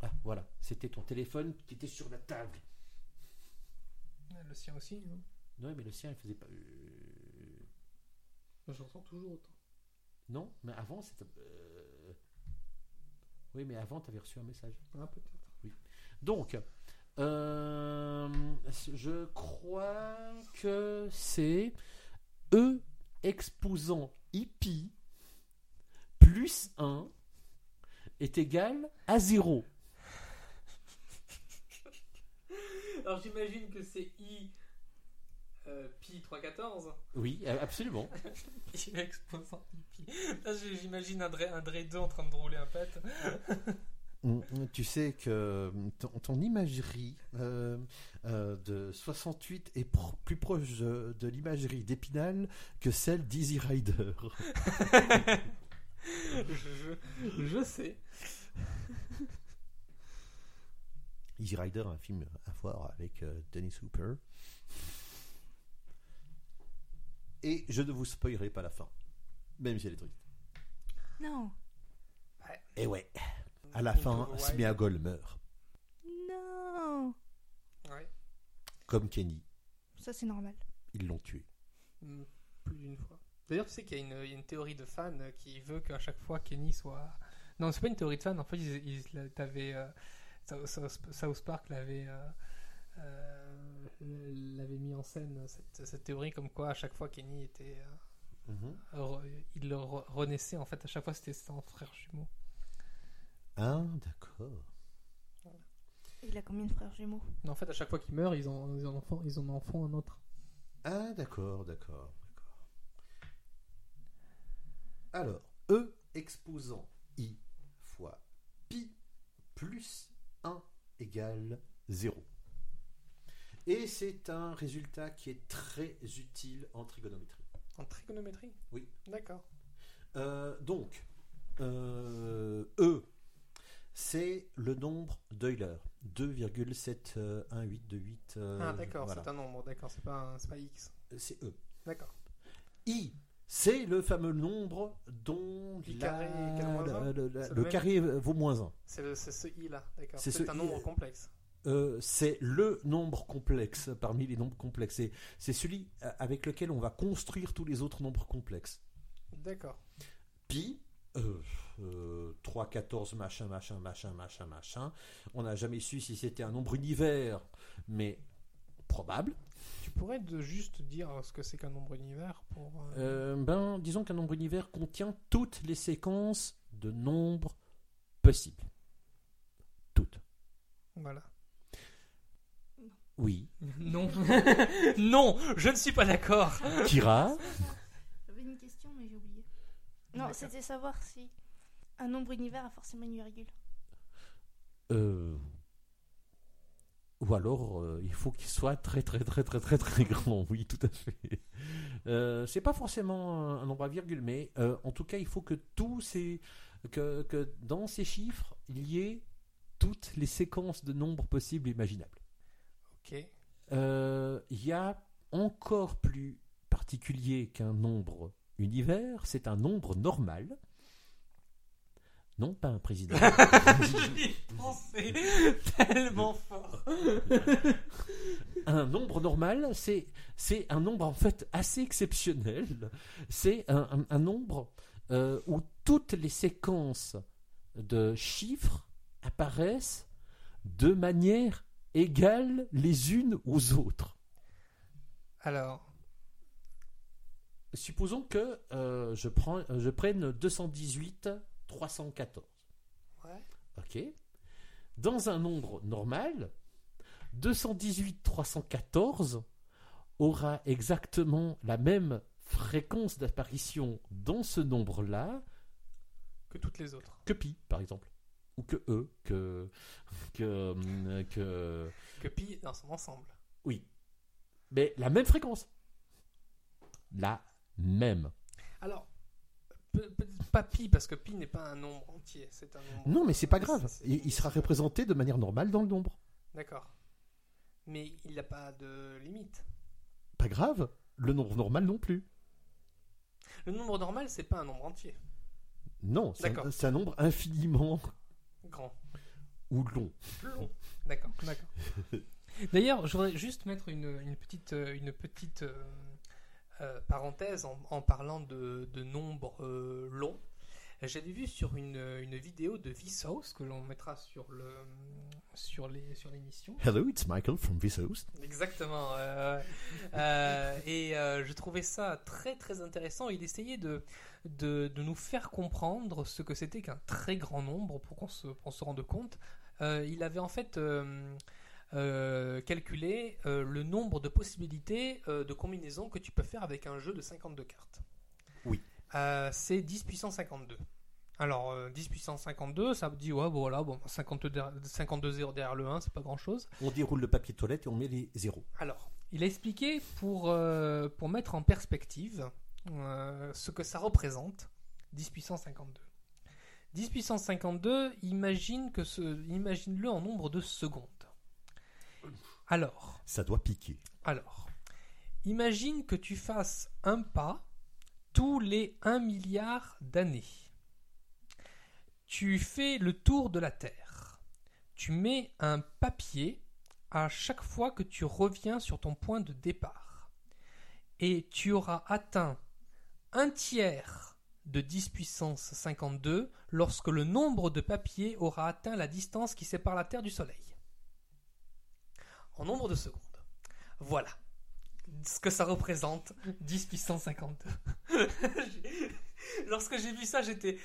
Ah, voilà, c'était ton téléphone qui était sur la table. Le sien aussi. hein. Non, mais le sien, il faisait pas. euh, J'entends toujours autant. Non, mais avant, c'était. euh, Oui, mais avant, tu avais reçu un message. Ah, peut-être. Donc, euh, je crois que c'est E exposant pi plus 1 est égal à 0. Alors j'imagine que c'est I euh, pi 314. Oui, absolument. I exposant I pi. Là j'imagine un Dre, un Dre 2 en train de rouler un pet. Mm, mm, Tu sais que ton, ton imagerie euh, euh, de 68 est pro- plus proche de, de l'imagerie d'Épinal que celle d'Easy Rider. je, je, je sais. Easy Rider, un film à voir avec euh, Dennis Hooper. Et je ne vous spoilerai pas la fin, même si elle est triste. Non. Et ouais, à la fin. Smeagol meurt, Non. Ouais. comme Kenny. Ça, c'est normal. Ils l'ont tué. Mm, Plus d'une fois. D'ailleurs, tu sais qu'il y, a une- il y a une théorie de fan qui veut qu'à chaque fois Kenny soit. Non, c'est pas une théorie de fan. En fait, ils, ils- t'avais, euh, South- Park l'avait euh, euh, l'avait mis en scène cette, cette théorie comme quoi à chaque fois Kenny était, euh, re- il le re- renaissait en fait à chaque fois c'était son frère jumeau. Ah, d'accord. Il a combien de frères jumeaux? Non, en fait, à chaque fois qu'il meurt, ils en, ils en, en font, ils en en font un autre. Ah, d'accord, d'accord, d'accord. Alors, E exposant I fois pi plus 1 égale 0. Et c'est un résultat qui est très utile en trigonométrie. En trigonométrie? Oui. D'accord. Euh, donc, euh, E, c'est le nombre d'Euler. 2,71828. euh, ah, d'accord, voilà. c'est un nombre, d'accord, c'est pas, un- pas X. C'est E. D'accord. I, c'est le fameux nombre dont Pi la- carré égale moins la- un le, la- C'est le le même carré vaut moins 1. C'est le- c'est ce I là, d'accord. C'est C'est ce un I, nombre complexe. Euh, c'est le nombre complexe parmi les nombres complexes. C'est- C'est celui euh, avec lequel on va construire tous les autres nombres complexes. D'accord. Pi, euh, euh, 3, 14, machin, machin, machin, machin, machin. On n'a jamais su si c'était un nombre univers, mais probable. Tu pourrais de juste dire ce que c'est qu'un nombre univers pour. euh, Euh, ben, disons qu'un nombre univers contient toutes les séquences de nombres possibles. Toutes. Voilà. Oui. Non. non, je ne suis pas d'accord. Kira? J'avais une question, mais j'ai oublié. Non, c'était savoir si un nombre univers a forcément une virgule. Euh, Ou alors, euh, il faut qu'il soit très très très très très très grand. Oui, tout à fait. Euh, c'est pas forcément un, nombre à virgule, mais euh, en tout cas, il faut que tous ces que, que dans ces chiffres, il y ait toutes les séquences de nombres possibles et imaginables. Ok. Euh, Il y a encore plus particulier qu'un nombre univers, c'est un nombre normal. Non, pas un président. J'y ai pensé tellement fort. un nombre normal, c'est c'est un nombre en fait assez exceptionnel. C'est un, un- un nombre euh, où toutes les séquences de chiffres apparaissent de manière égale les unes aux autres. Alors, Supposons que euh, je, prends, je prenne 218 314. ouais. Ok. Dans un nombre normal, 218 314 aura exactement la même fréquence d'apparition dans ce nombre-là Que toutes les autres. que pi, par exemple. Ou que e, que. que. hum, que Que pi dans son ensemble. oui. Mais la même fréquence. La même. Alors, pas pi, parce que pi n'est pas un nombre entier. C'est un nombre. Non, mais c'est pas grave. Il, il sera représenté de manière normale dans le nombre. D'accord. Mais il n'a pas de limite. Pas grave. Le nombre normal non plus. Le nombre normal, c'est pas un nombre entier. Non, c'est un, nombre infiniment Grand. ou long. Long. D'accord, d'accord. D'ailleurs, je voudrais juste mettre une, une petite, euh, une petite euh, euh, parenthèse en, en parlant de, de nombres euh, longs. j'avais vu sur une, une vidéo de Vsauce que l'on mettra sur le sur les sur l'émission. Hello, it's Michael from Vsauce. Exactement. euh, euh, et euh, je trouvais ça très très intéressant. Il essayait de, de, de nous faire comprendre ce que c'était qu'un très grand nombre pour qu'on se, se rende compte. Il avait en fait euh, calculé euh, le nombre de possibilités euh, de combinaisons que tu peux faire avec un jeu de 52 cartes. Oui. Euh, c'est 10 puissance 52. Alors, euh, 10 puissance 52, ça me dit, ouais, bon, voilà, bon, 52, der- 52 0 derrière le 1, c'est pas grand chose. On déroule le papier de toilette et on met les zéros. Alors, il a expliqué pour, euh, pour mettre en perspective euh, ce que ça représente, 10 puissance 52. 10 puissance 52, imagine que ce, imagine-le en nombre de secondes. Alors, Ça doit piquer. alors, imagine que tu fasses un pas tous les 1 milliard d'années. Tu fais le tour de la Terre. Tu mets un papier à chaque fois que tu reviens sur ton point de départ. Et tu auras atteint un tiers de 10 puissance 52 lorsque le nombre de papiers aura atteint la distance qui sépare la Terre du Soleil. En nombre de secondes. Voilà ce que ça représente 10 puissance 52. Lorsque j'ai vu ça, j'étais.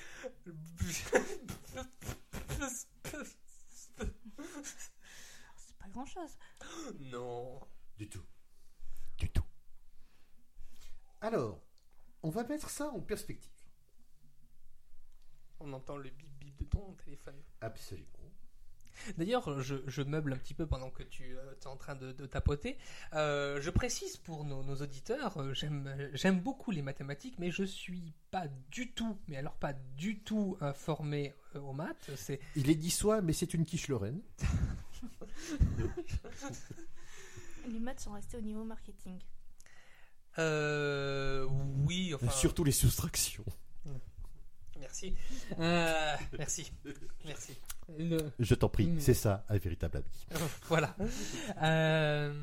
C'est pas grand chose. non. Du tout. Du tout. Alors, on va mettre ça en perspective. On entend le bip bip de ton téléphone. Absolument. D'ailleurs, je, je meuble un petit peu pendant que tu euh, es en train de, de tapoter. Euh, je précise pour nos, nos auditeurs, euh, j'aime beaucoup les mathématiques, mais je suis pas du tout, mais alors pas du tout formé euh, aux maths. C'est Il est niçois, mais c'est une quiche lorraine. Les maths sont restés au niveau marketing. euh, oui, enfin. Surtout les soustractions. Merci. Euh, merci. Merci. Le- Je t'en prie, Mm. c'est ça, un véritable ami. voilà. Euh,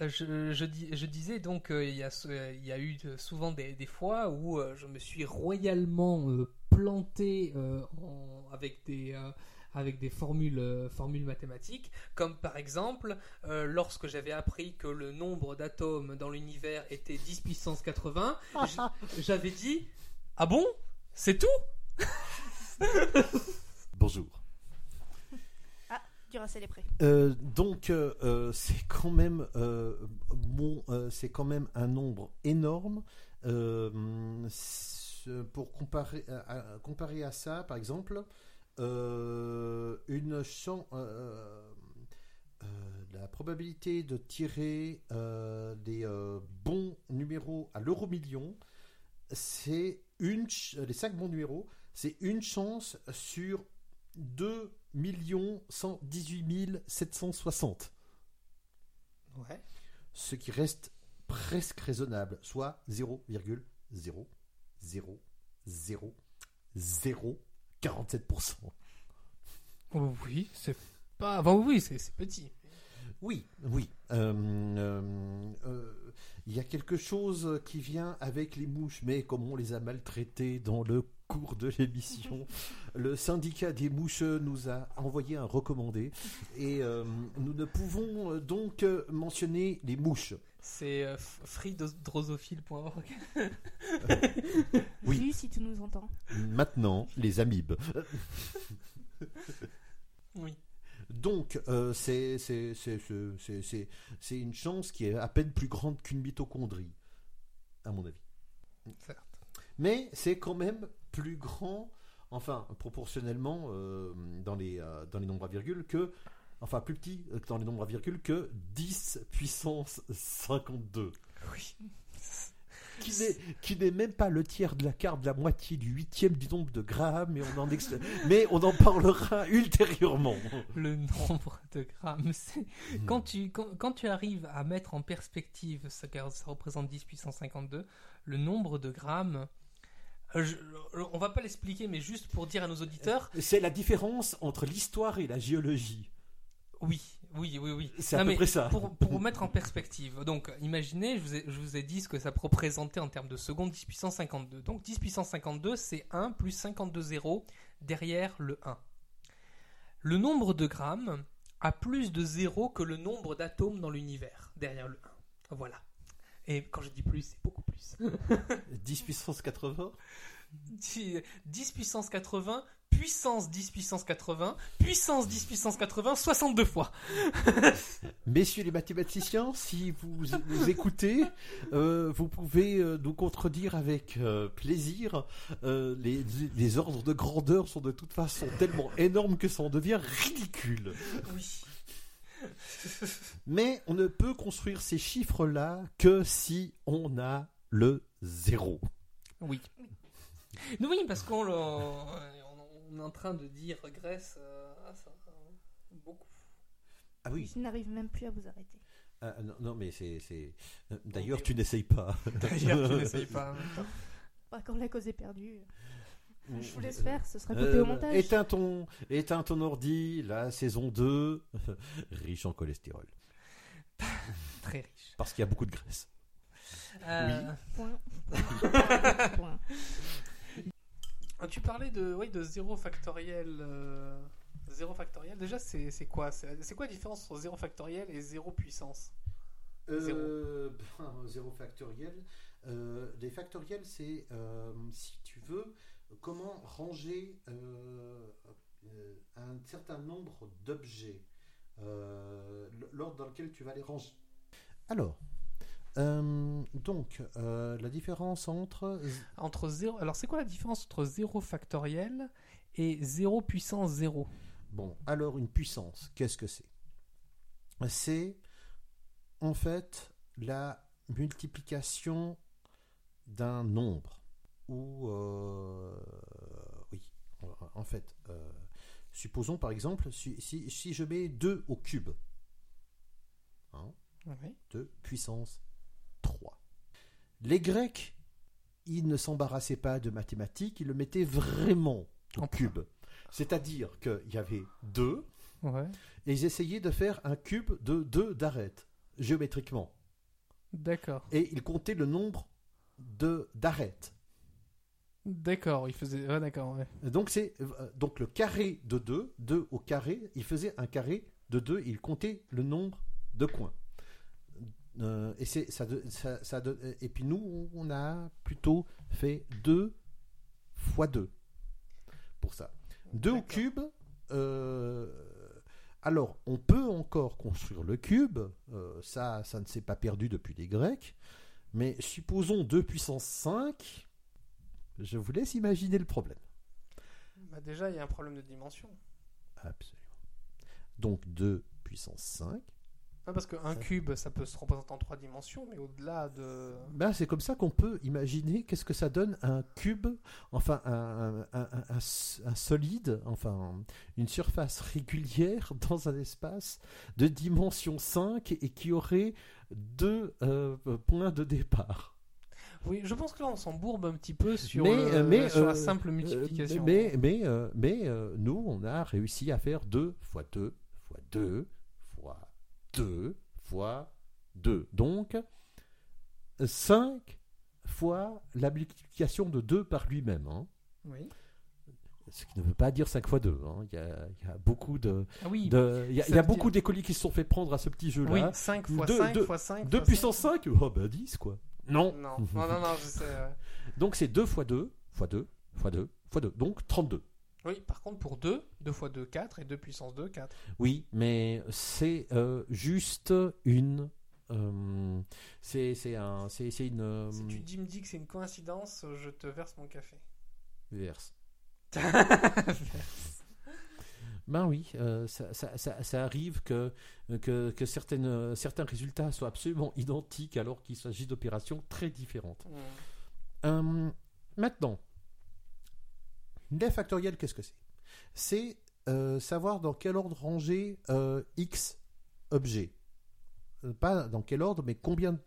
je, je, dis- je disais donc, euh, il y, a, ce- il y a eu souvent des, des fois où je me suis royalement planté en- avec des. avec des formules, euh, formules mathématiques, comme par exemple euh, lorsque j'avais appris que le nombre d'atomes dans l'univers était 10 puissance 80, j- j'avais dit Ah bon? C'est tout? Bonjour. Duracell est prêt. Euh, donc, euh, euh, c'est quand même euh, bon, euh, c'est quand même un nombre énorme. Euh, pour comparer à, à- comparer à ça, par exemple, euh, une chan- euh, euh, la probabilité de tirer euh, des euh, bons numéros à l'euro million, c'est une ch- les cinq bons numéros, c'est une chance sur 2 118 760, Ouais. ce qui reste presque raisonnable, soit 0,0000047%. Oh oui, c'est pas. Enfin, oui, c'est petit. Oui, oui. Euh, euh, euh, Il y a quelque chose qui vient avec les mouches, mais comme on les a maltraitées dans le cours de l'émission, le syndicat des mouches nous a envoyé un recommandé et euh, nous ne pouvons euh, donc euh, mentionner les mouches. C'est euh, freedrosophile.org. Oui. Lui, si tu nous entends. Maintenant, les amibes. Oui. Donc, euh, c'est une chance qui est à peine plus grande qu'une mitochondrie, à mon avis. Certes. Mais c'est quand même plus grand, enfin, proportionnellement, euh, dans, les, euh, dans les nombres à virgule, que. Enfin, plus petit euh, dans les nombres à virgule que 10 puissance 52. Oui. Qui n'est, qui n'est même pas le tiers de la carte de la moitié du huitième du nombre de Graham, mais on en, ex- mais on en parlera ultérieurement. Le nombre de grammes. c'est- Quand, tu, quand, quand tu arrives à mettre en perspective ce que ça représente 10 puissance 52, le nombre de grammes. euh, je- on va pas l'expliquer, mais juste pour dire à nos auditeurs, C'est la différence entre l'histoire et la géologie. oui, Oui, oui, oui. C'est à peu près ça. Pour, pour vous mettre en perspective, donc imaginez, je vous, ai, je vous ai dit ce que ça représentait en termes de secondes 10 puissance 52. Donc 10 puissance 52, c'est 1 plus 52 zéros derrière le 1. Le nombre de grammes a plus de zéros que le nombre d'atomes dans l'univers derrière le 1. Voilà. Et quand je dis plus, c'est beaucoup plus. 10 puissance 80 10 10 puissance 80, puissance 10 puissance 80, puissance 10 puissance 80, 62 fois. Messieurs les mathématiciens, si vous nous écoutez, euh, vous pouvez euh, nous contredire avec euh, plaisir. Les, les ordres de grandeur sont de toute façon tellement énormes que ça en devient ridicule. Oui. Mais on ne peut construire ces chiffres-là que si on a le zéro. Oui. Oui, parce qu'on on est en train de dire Grèce, euh, ah, ça, euh, beaucoup. Ah oui. Je n'arrive même plus à vous arrêter. Ah, non, non, mais c'est. c'est- euh, D'ailleurs, tu n'essayes pas. D'ailleurs, tu n'essayes pas. Bah, quand la cause est perdue, je vous laisse faire, ce sera coupé Euh, au montage. éteins, ton, éteins ton ordi, la saison 2, riche en cholestérol. Très riche. Parce qu'il y a beaucoup de graisse. Euh, Point. Point. Tu parlais de, oui, de 0 factoriel. euh, 0 factoriel, déjà, c'est c'est quoi? C'est c'est quoi la différence entre 0 factoriel et 0 puissance? Euh, ben, zéro factoriel. Euh, les factoriels, c'est, euh, si tu veux, comment ranger euh, euh, un certain nombre d'objets, euh, l'ordre dans lequel tu vas les ranger. Alors, euh, donc, euh, la différence entre... Entre 0. Alors, c'est quoi la différence entre 0 factoriel et 0 puissance 0 Bon, alors une puissance, qu'est-ce que c'est? C'est en fait la multiplication d'un nombre. Ou, euh, oui, en fait, euh, supposons par exemple, si, si- si je mets 2 au cube, hein, Oui. 2 puissance 3. Les Grecs, ils ne s'embarrassaient pas de mathématiques, ils le mettaient vraiment au En cube. C'est-à-dire qu'il y avait 2, Ouais. et ils essayaient de faire un cube de 2 d'arêtes, géométriquement. D'accord. Et ils comptaient le nombre de d'arêtes. D'accord, il faisait. Ah, d'accord, ouais. Donc c'est euh, donc le carré de 2, 2 au carré, il faisait un carré de 2, il comptait le nombre de coins. Euh, et c'est ça, de- ça, ça de- et puis nous on a plutôt fait 2 fois 2 pour ça. 2 au cube euh, alors on peut encore construire le cube, euh, ça ça ne s'est pas perdu depuis les Grecs, mais supposons 2 puissance 5, je vous laisse imaginer le problème. Bah, déjà, il y a un problème de dimension. Absolument. Donc 2 puissance 5. Ah, parce qu'un cube, ça peut se représenter en trois dimensions, mais au-delà de. Ben, c'est comme ça qu'on peut imaginer qu'est-ce que ça donne un cube, enfin un, solide, enfin une surface régulière dans un espace de dimension 5 et qui aurait deux euh, points de départ. Oui, je pense que là, on s'embourbe un petit peu sur, Mais, euh, mais, sur la euh, simple multiplication. mais mais, mais nous, on a réussi à faire 2 fois 2 fois 2 fois 2 fois 2. Donc 5 fois la multiplication de 2 par lui-même. hein. Oui. Ce qui ne veut pas dire 5 fois 2. hein. Il, y a, il y a beaucoup de... Ah oui, de- il y a, il y a beaucoup d'écoliers qui se sont fait prendre à ce petit oui jeu-là. 5 fois Deux- 5 deux- fois 5. 2 puissance 5 Oh bah 10 quoi. Non. Non, non, non, non, je sais. Donc c'est 2 fois 2 fois 2 fois 2 fois 2. Donc 32. Oui, par contre, pour 2, 2 fois 2, 4, et 2 puissance 2, 4. Oui, mais c'est euh, juste une. euh, c'est un, une. euh, Si tu dis, me dis que c'est une coïncidence, je te verse mon café. verse. Ben oui, euh, ça, ça- ça- ça arrive que, que, que certaines, certains résultats soient absolument identiques alors qu'il s'agit d'opérations très différentes. Euh, maintenant, factoriels, qu'est-ce que c'est? C'est euh, savoir dans quel ordre ranger euh, X objets. Euh, Pas dans quel ordre, mais combien,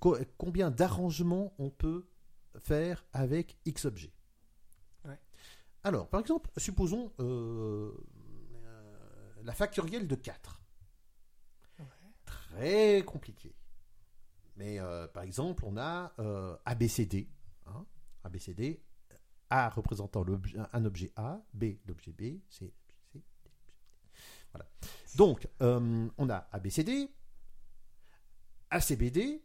co- combien d'arrangements on peut faire avec X objets. Ouais. Alors, par exemple, supposons euh, la factorielle de 4. très compliqué. Mais par exemple, on a ABCD. hein. ABCD, A représentant l'objet- un objet A, B l'objet B, C, C, D. Voilà. Donc, euh, on a ABCD, ACBD,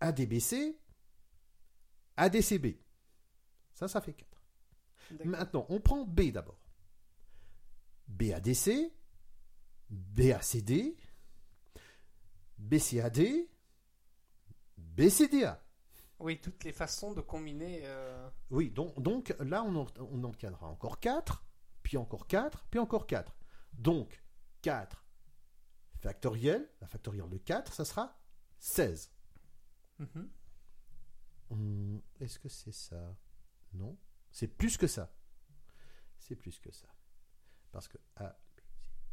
ADBC, ADCB. Ça, ça fait 4. D'accord. Maintenant, on prend B d'abord. BADC, BACD, BCAD, BCDA. Oui, toutes les façons de combiner. euh, Oui, donc, donc là, on en, on en tiendra encore 4, puis encore 4, puis encore 4. Donc, 4 factoriel, la factorielle de 4, ça sera 16. mhm. Hum, Est-ce que c'est ça? Non. C'est plus que ça. C'est plus que ça. Parce que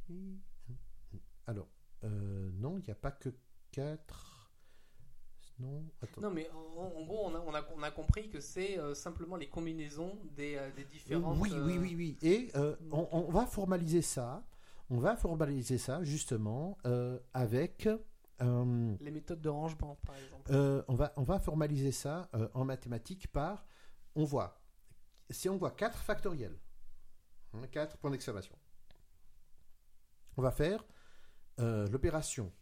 hum. Alors, euh, non, il n'y a pas que 4. Non, attends. Non, mais en, en gros, on a, on, a, on a compris que c'est euh, simplement les combinaisons des, euh, des différentes. Oui, oui, euh, oui, oui. Et euh, on, on va formaliser ça. On va formaliser ça justement euh, avec. euh, Les méthodes de rangement, par exemple. Euh, on, va, on va formaliser ça euh, en mathématiques par, on voit, si on voit 4 factoriels, 4 points d'exclamation, on va faire euh, l'opération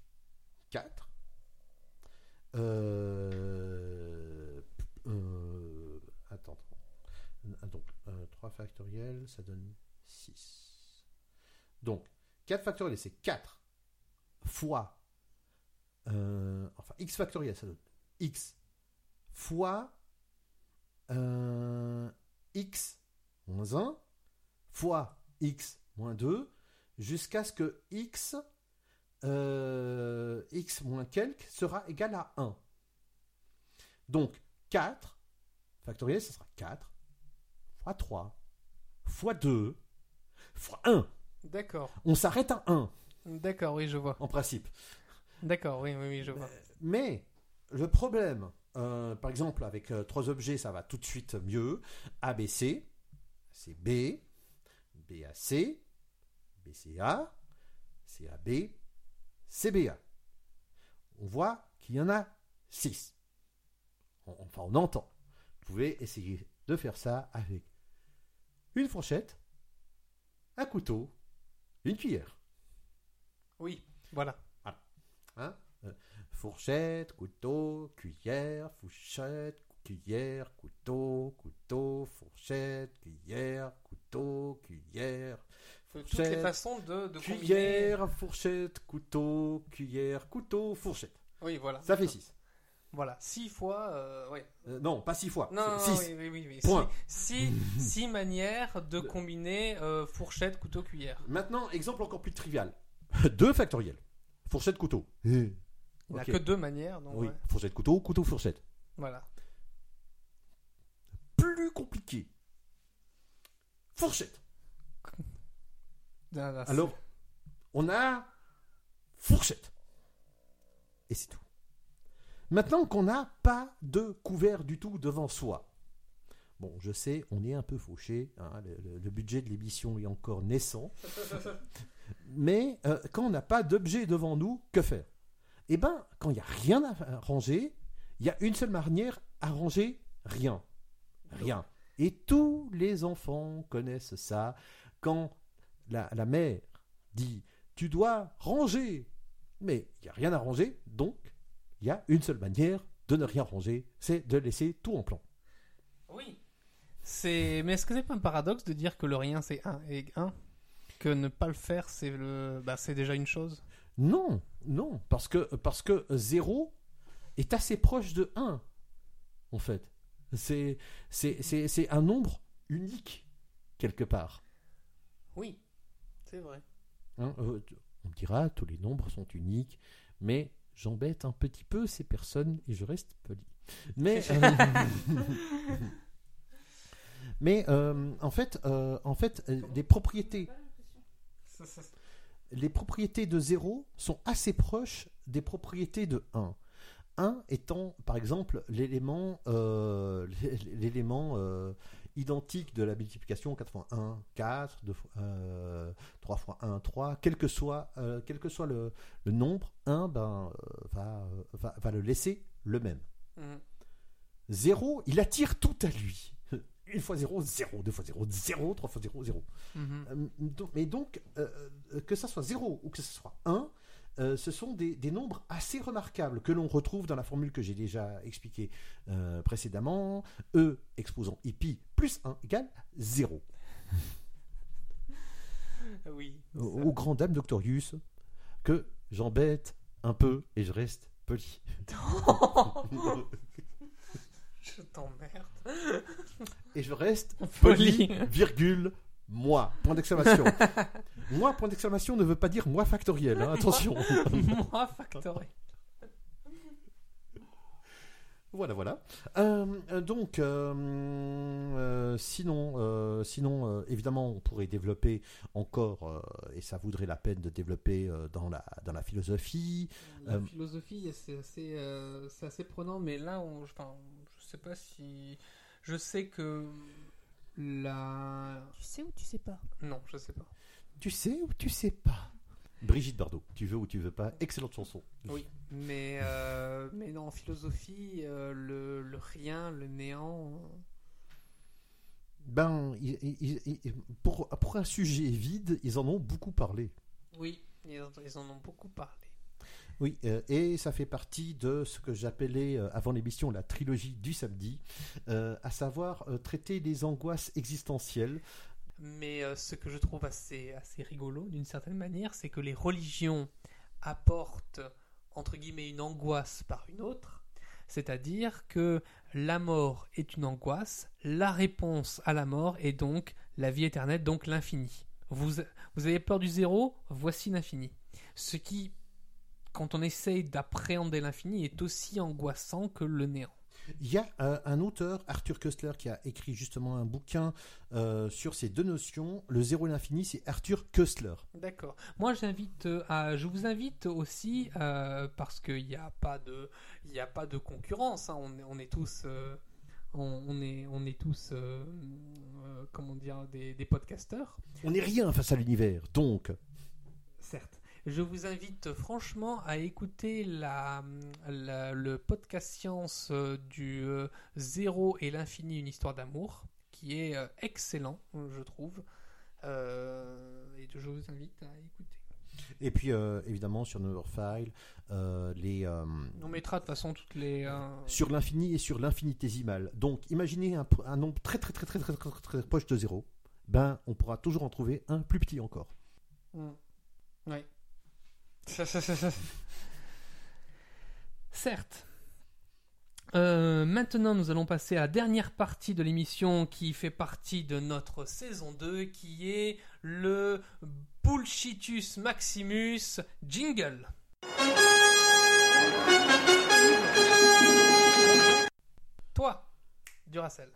4, euh, euh, attends, attends. donc 3 factoriels, ça donne 6. Donc, 4 factoriels, c'est 4 fois euh, enfin, x factoriel, ça donne x fois euh, x moins 1 fois x moins 2 jusqu'à ce que x, euh, x moins quelque sera égal à 1. Donc 4 factoriel, ça sera 4 fois 3 fois 2 fois 1. D'accord. On s'arrête à 1 D'accord, oui, je vois. en principe. D'accord, oui, oui, oui, je vois. Mais le problème, euh, par exemple, avec euh, trois objets, ça va tout de suite mieux. ABC, c'est B, BAC, BCA, CAB, CBA. On voit qu'il y en a 6. Enfin, on entend. Vous pouvez essayer de faire ça avec une fourchette, un couteau, une cuillère. Oui, voilà. Hein? Euh, fourchette, couteau, cuillère, fourchette, cuillère, couteau, couteau, fourchette, cuillère, couteau, cuillère, Toutes les façons de, de combiner. cuillère, fourchette, couteau, cuillère, couteau, fourchette. Oui, voilà. Ça fait 6. Voilà, six fois. euh, ouais. non, pas 6 fois. Non, non, 6. non, oui, oui, oui, oui. Point. Six, six, six manières de combiner euh, fourchette, couteau, cuillère. Maintenant, exemple encore plus trivial. 2 factoriel. Fourchette, couteau. Il n'y a que deux manières, donc Oui, ouais. fourchette, couteau, couteau, fourchette. voilà. Plus compliqué. Fourchette. Ah, là, Alors, on a fourchette. Et c'est tout. Maintenant qu'on n'a pas de couvert du tout devant soi. Bon, je sais, on est un peu fauché. hein, le budget de l'émission est encore naissant. Mais euh, quand on n'a pas d'objet devant nous, que faire? Eh bien, quand il n'y a rien à ranger, il y a une seule manière à ranger rien. Rien. Et tous les enfants connaissent ça. Quand la, la mère dit Tu dois ranger, mais il n'y a rien à ranger, donc il y a une seule manière de ne rien ranger c'est de laisser tout en plan. Oui. C'est... Mais est-ce que c'est pas un paradoxe de dire que le rien c'est 1 et 1 Que ne pas le faire c'est le... bah, c'est déjà une chose? Non, non, parce que, parce que 0 est assez proche de 1, en fait. C'est, c'est, c'est, c'est un nombre unique, quelque part. Oui, c'est vrai. Hein, euh, on me dira, tous les nombres sont uniques, mais j'embête un petit peu ces personnes et je reste poli. Mais, euh, mais euh, en fait, euh, en fait, euh, les propriétés, les propriétés de 0 sont assez proches des propriétés de 1. 1 étant, par exemple, l'élément, euh, l'élément euh, identique de la multiplication 4 fois 1, 4, 2 fois, euh, 3 fois 1, 3, quel que soit, euh, quel que soit le, le nombre, 1 ben, euh, va, euh, va, va le laisser le même. Mhm. 0, il attire tout à lui. Une fois 0, 0, deux fois 0, 0, trois fois 0, 0. Mhm. Euh, Mais donc, euh, que ça soit 0 ou que ce soit 1, euh, ce sont des, des nombres assez remarquables que l'on retrouve dans la formule que j'ai déjà expliquée euh, précédemment. E exposant pi plus 1 égale 0. Oui. Au, grand dame Doctorius, que j'embête un peu et je reste poli. Je t'emmerde. Et je reste poli, virgule, moi. Point d'exclamation. moi, point d'exclamation ne veut pas dire moi factoriel, hein, attention. Moi, factoré. Voilà, voilà. Euh, donc, euh, euh, sinon, sinon évidemment, on pourrait développer encore, et ça voudrait la peine de développer dans, la, dans la philosophie. La philosophie, c'est assez, assez prenant, mais là, on, enfin, je sais pas si. Je sais que la. Tu sais ou tu sais pas Non, je sais pas. Tu sais ou tu sais pas Brigitte Bardot, tu veux ou tu veux pas, excellente chanson. Oui, mais, euh, mais non, en philosophie, euh, le, le rien, le néant. euh, Ben, ils- ils- ils- pour, pour un sujet vide, ils en ont beaucoup parlé. Oui, ils en, ils en ont beaucoup parlé. Oui, euh, et ça fait partie de ce que j'appelais euh, avant l'émission la trilogie du samedi, euh, à savoir traiter les angoisses existentielles. Mais ce que je trouve assez, assez rigolo, d'une certaine manière, c'est que les religions apportent, entre guillemets, une angoisse par une autre. C'est-à-dire que la mort est une angoisse, la réponse à la mort est donc la vie éternelle, donc l'infini. Vous, vous avez peur du zéro, voici l'infini. Ce qui, quand on essaye d'appréhender l'infini, est aussi angoissant que le néant. Il y a euh, un auteur, Arthur Koestler, qui a écrit justement un bouquin euh, sur ces deux notions. Le zéro et l'infini, c'est Arthur Koestler. D'accord. Moi, j'invite euh, à, je vous invite aussi euh, parce qu'il n'y a pas de, il y a pas de concurrence. hein. On, est- on est tous, on, on est, on est tous, comment dire, des, des podcasteurs. On n'est rien face à l'univers, donc Certes. Je vous invite franchement à écouter la, la- le podcast science euh, du euh, Zéro et l'infini, une histoire d'amour, qui est euh, excellent, je trouve. Euh, et je vous invite à écouter. Et puis, euh, évidemment, sur euh, les, euh, On mettra de toute façon toutes les. sur l'infini et sur l'infinitésimal. Donc, imaginez un, un nombre très, très, très, très, très, très, proche de zéro. Ben, on pourra toujours en trouver un plus petit encore. Mm. Oui. Certes. Euh, maintenant, nous allons passer à la dernière partie de l'émission qui fait partie de notre saison 2, qui est le Bullshitus Maximus Jingle. Toi, Duracell.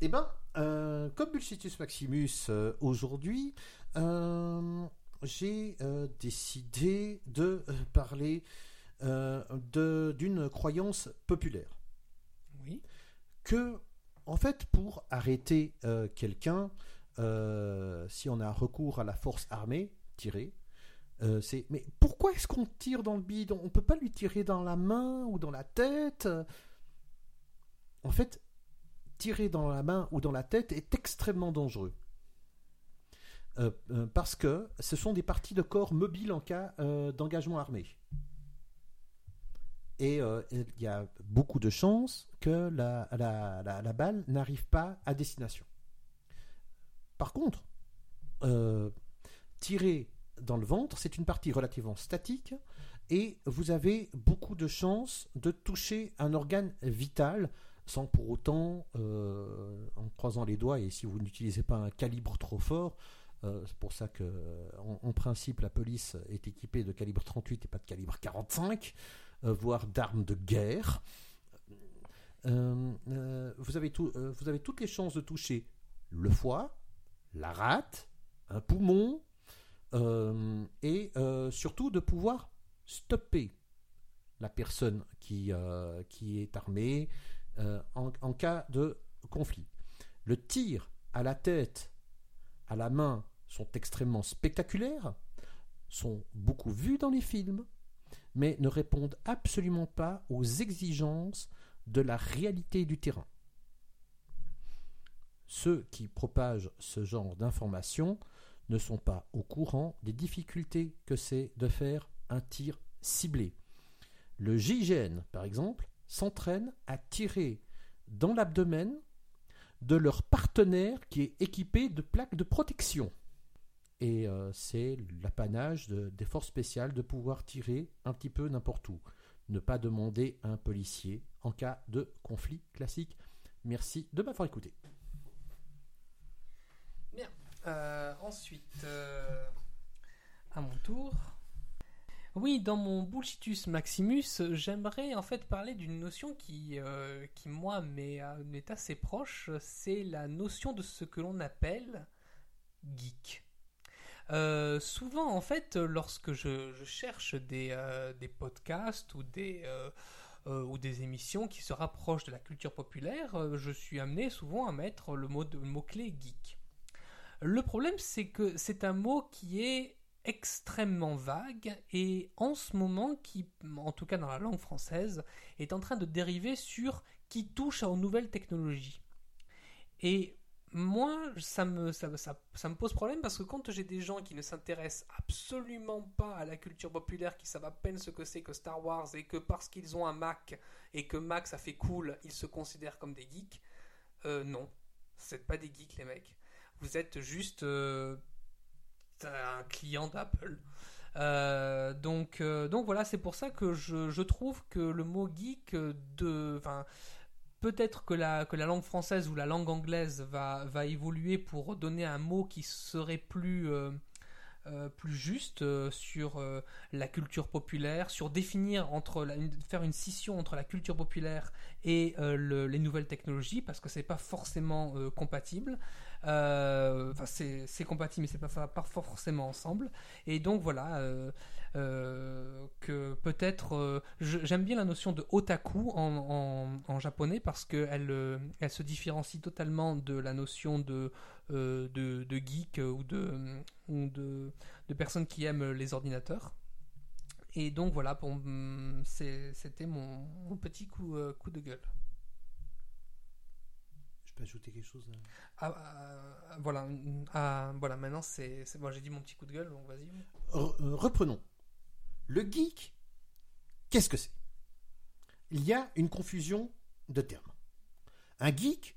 Eh ben, euh, comme Bullshitus Maximus euh, aujourd'hui, euh, j'ai euh, décidé de euh, parler euh, de- d'une croyance populaire. Oui. Que, en fait, pour arrêter euh, quelqu'un, si on a recours à la force armée, tirer, c'est mais pourquoi est-ce qu'on tire dans le bide On peut pas lui tirer dans la main ou dans la tête? En fait, tirer dans la main ou dans la tête est extrêmement dangereux. Euh, euh, parce que ce sont des parties de corps mobiles en cas euh, d'engagement armé. Et il y a beaucoup de chances que la, balle n'arrive pas à destination. Par contre, tirer dans le ventre, c'est une partie relativement statique et vous avez beaucoup de chances de toucher un organe vital sans pour autant, en croisant les doigts, et si vous n'utilisez pas un calibre trop fort, euh, c'est pour ça que, en, en principe, la police est équipée de calibre 38 et pas de calibre 45, euh, voire d'armes de guerre. Euh, euh, vous, avez euh, toutes les chances de toucher le foie, la rate, un poumon, euh, et euh, surtout de pouvoir stopper la personne qui, euh, est armée euh, en cas de conflit. Le tir à la tête, à la main sont extrêmement spectaculaires, sont beaucoup vus dans les films, mais ne répondent absolument pas aux exigences de la réalité du terrain. Ceux qui propagent ce genre d'informations ne sont pas au courant des difficultés que c'est de faire un tir ciblé. Le GIGN, par exemple, s'entraîne à tirer dans l'abdomen de leur partenaire qui est équipé de plaques de protection. Et euh, c'est l'apanage de- des forces spéciales de pouvoir tirer un petit peu n'importe où. Ne pas demander à un policier en cas de conflit classique. Merci de m'avoir écouté. Euh, ensuite, euh, à mon tour. Oui, dans mon Bullshitus Maximus, j'aimerais en fait parler d'une notion qui, euh, qui moi, m'est euh, m'est assez proche. C'est la notion de ce que l'on appelle geek. Euh, souvent, en fait, lorsque je, cherche des, podcasts ou des, ou des émissions qui se rapprochent de la culture populaire, je suis amené souvent à mettre le mot mot-clé geek. Le problème, c'est que c'est un mot qui est extrêmement vague et en ce moment, qui, en tout cas dans la langue française, est en train de dériver sur qui touche aux nouvelles technologies. Et moi, ça me, ça, ça- me pose problème parce que quand j'ai des gens qui ne s'intéressent absolument pas à la culture populaire, qui savent à peine ce que c'est que Star Wars et que parce qu'ils ont un Mac et que Mac ça fait cool, ils se considèrent comme des geeks, euh, non, n'êtes pas des geeks les mecs vous êtes juste euh, un client d'Apple. Euh, donc, euh, donc voilà, c'est pour ça que je, trouve que le mot geek euh, de, peut-être que la, langue française ou la langue anglaise va, va évoluer pour donner un mot qui serait plus, juste sur la culture populaire, sur définir entre faire une scission entre la culture populaire et le- les nouvelles technologies parce que c'est pas forcément compatible. Euh, c'est compatible, mais c'est pas, pas forcément ensemble. Et donc voilà, euh, euh, que peut-être j'aime bien la notion de otaku en, japonais parce qu'elle elle se différencie totalement de la notion de, geek ou de, ou personnes qui aiment les ordinateurs. Et donc voilà, c'était mon, petit coup de gueule. Peux ajouter quelque chose Ah, ah, voilà, ah, voilà, maintenant c'est c'est bon, j'ai dit mon petit coup de gueule, donc vas-y. Re- euh, reprenons. Le geek, qu'est-ce que c'est? Il y a une confusion de termes. Un geek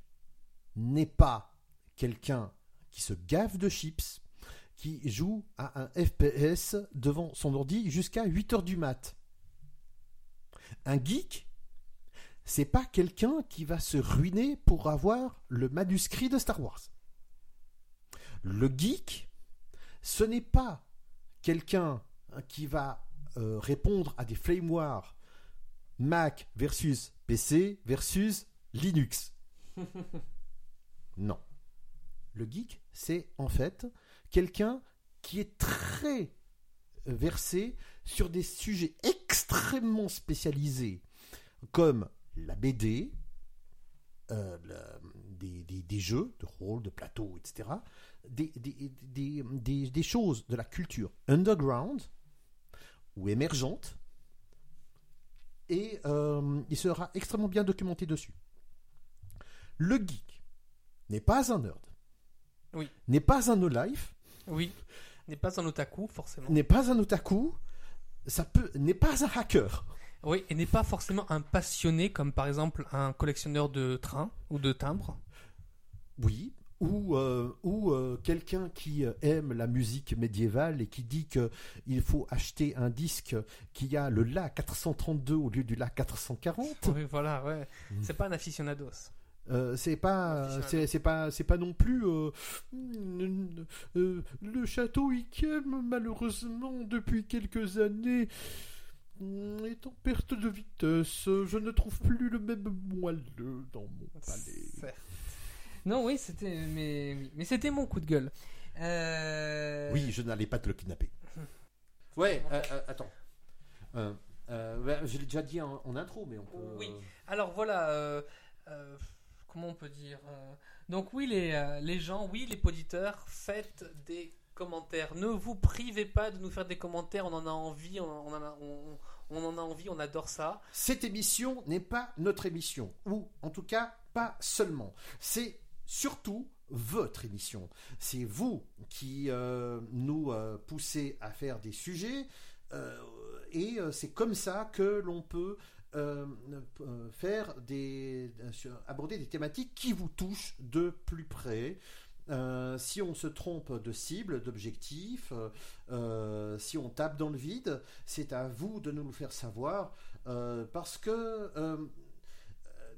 n'est pas quelqu'un qui se gave de chips, qui joue à un FPS devant son ordi jusqu'à 8 heures du mat. Un geek, c'est pas quelqu'un qui va se ruiner pour avoir le manuscrit de Star Wars. Le geek, ce n'est pas quelqu'un qui va euh, répondre à des flame wars Mac versus PC versus Linux. non. Le geek, c'est en fait quelqu'un qui est très versé sur des sujets extrêmement spécialisés comme la BD, euh, la- des, des- des jeux de rôle, de plateau, etc. Des, des- des- des- des choses de la culture underground ou émergente. Et euh, il sera extrêmement bien documenté dessus. Le geek n'est pas un nerd. Oui. N'est pas un no-life. Oui, n'est pas un otaku forcément. N'est pas un otaku. Ça peut, n'est pas un hacker. Oui, et n'est pas forcément un passionné comme par exemple un collectionneur de trains ou de timbres. Oui, ou, euh, ou euh, quelqu'un qui euh, aime la musique médiévale et qui dit que il faut acheter un disque qui a le La 432 au lieu du La 440. Oui, voilà, ouais. Mm. C'est pas un aficionados. Euh, c'est pas, c'est pas, c'est pas non plus euh, le château Ikem malheureusement depuis quelques années est en perte de vitesse. Je ne trouve plus le même moelleux dans mon palais. Non, oui, c'était, mais, mais c'était mon coup de gueule. Euh, Oui, je n'allais pas te le kidnapper. Ouais, euh, euh, attends. Euh, euh, je l'ai déjà dit en, en intro, mais on peut. Oui. Alors voilà, euh, euh, comment on peut dire Donc oui, les, les gens, oui, les auditeurs, faites des Ne vous privez pas de nous faire des commentaires. On en a envie, on, en a, envie, on adore ça. Cette émission n'est pas notre émission, ou en tout cas pas seulement. C'est surtout votre émission. C'est vous qui euh, nous euh, poussez à faire des sujets, euh, et c'est comme ça que l'on peut faire des, aborder des thématiques qui vous touchent de plus près. Euh, si on se trompe de cible, d'objectif, euh, euh, si on tape dans le vide, c'est à vous de nous le faire savoir, euh, parce que,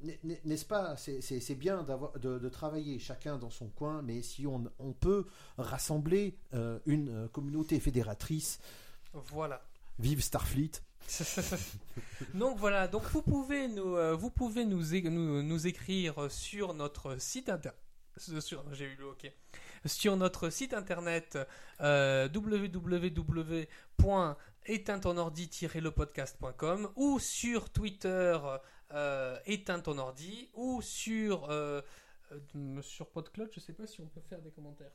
n'est- n'est- n'est-ce pas, c'est- bien de, de travailler chacun dans son coin, mais si on, on peut rassembler une communauté fédératrice, Voilà. vive Starfleet, donc voilà, donc vous pouvez nous, vous pouvez nous, nous écrire sur notre site internet. Sur, notre site internet euh, www.éteintonordi-lepodcast.com ou sur Twitter euh, ordi ou sur euh, euh, sur PodCloud, je sais pas si on peut faire des commentaires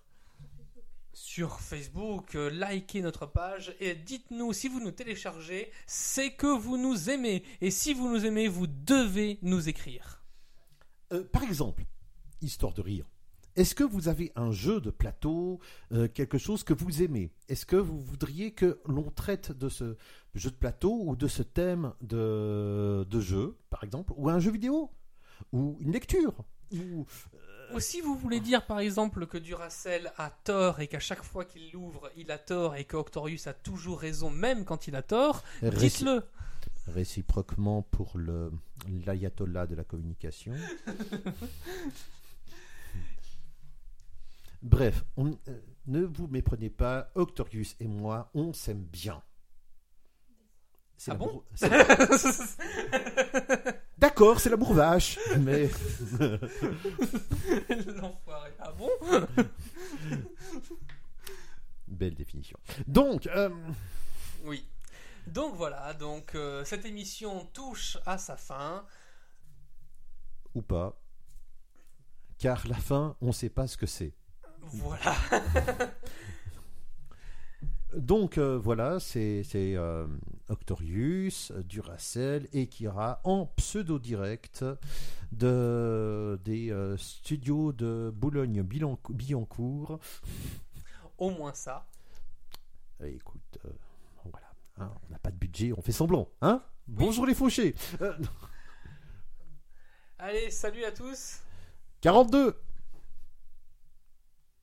sur Facebook, euh, likez notre page et dites-nous si vous nous téléchargez, c'est que vous nous aimez. Et si vous nous aimez, vous devez nous écrire. Par exemple, histoire de rire, est-ce que vous avez un jeu de plateau, euh, quelque chose que vous aimez? Est-ce que vous voudriez que l'on traite de ce jeu de plateau ou de ce thème de, de jeu, par exemple, ou un jeu vidéo? Ou une lecture? Ou, Ou si vous voulez dire par exemple que Duracell a tort et qu'à chaque fois qu'il l'ouvre, il a tort et que Octorius a toujours raison même quand il a tort, réci- dites-le. réciproquement pour l'ayatollah de la communication. Bref, on- euh, ne vous méprenez pas, Octorius et moi, on s'aime bien. C'est Ah bon D'accord, c'est l'amour vache, mais L'enfoiré. Ah bon belle définition. Donc, euh, Oui. Donc voilà, donc euh, cette émission touche à sa fin. ou pas, car la fin, on ne sait pas ce que c'est. Voilà. Donc euh, voilà, c'est euh, Octorius, Duracell et Kira en pseudo-direct de, des euh, studios de Boulogne-Billancourt. Au moins ça. Euh, écoute, voilà, hein, on n'a pas de budget, on fait semblant. Hein? Bonjour les fauchés Allez, salut à tous. 42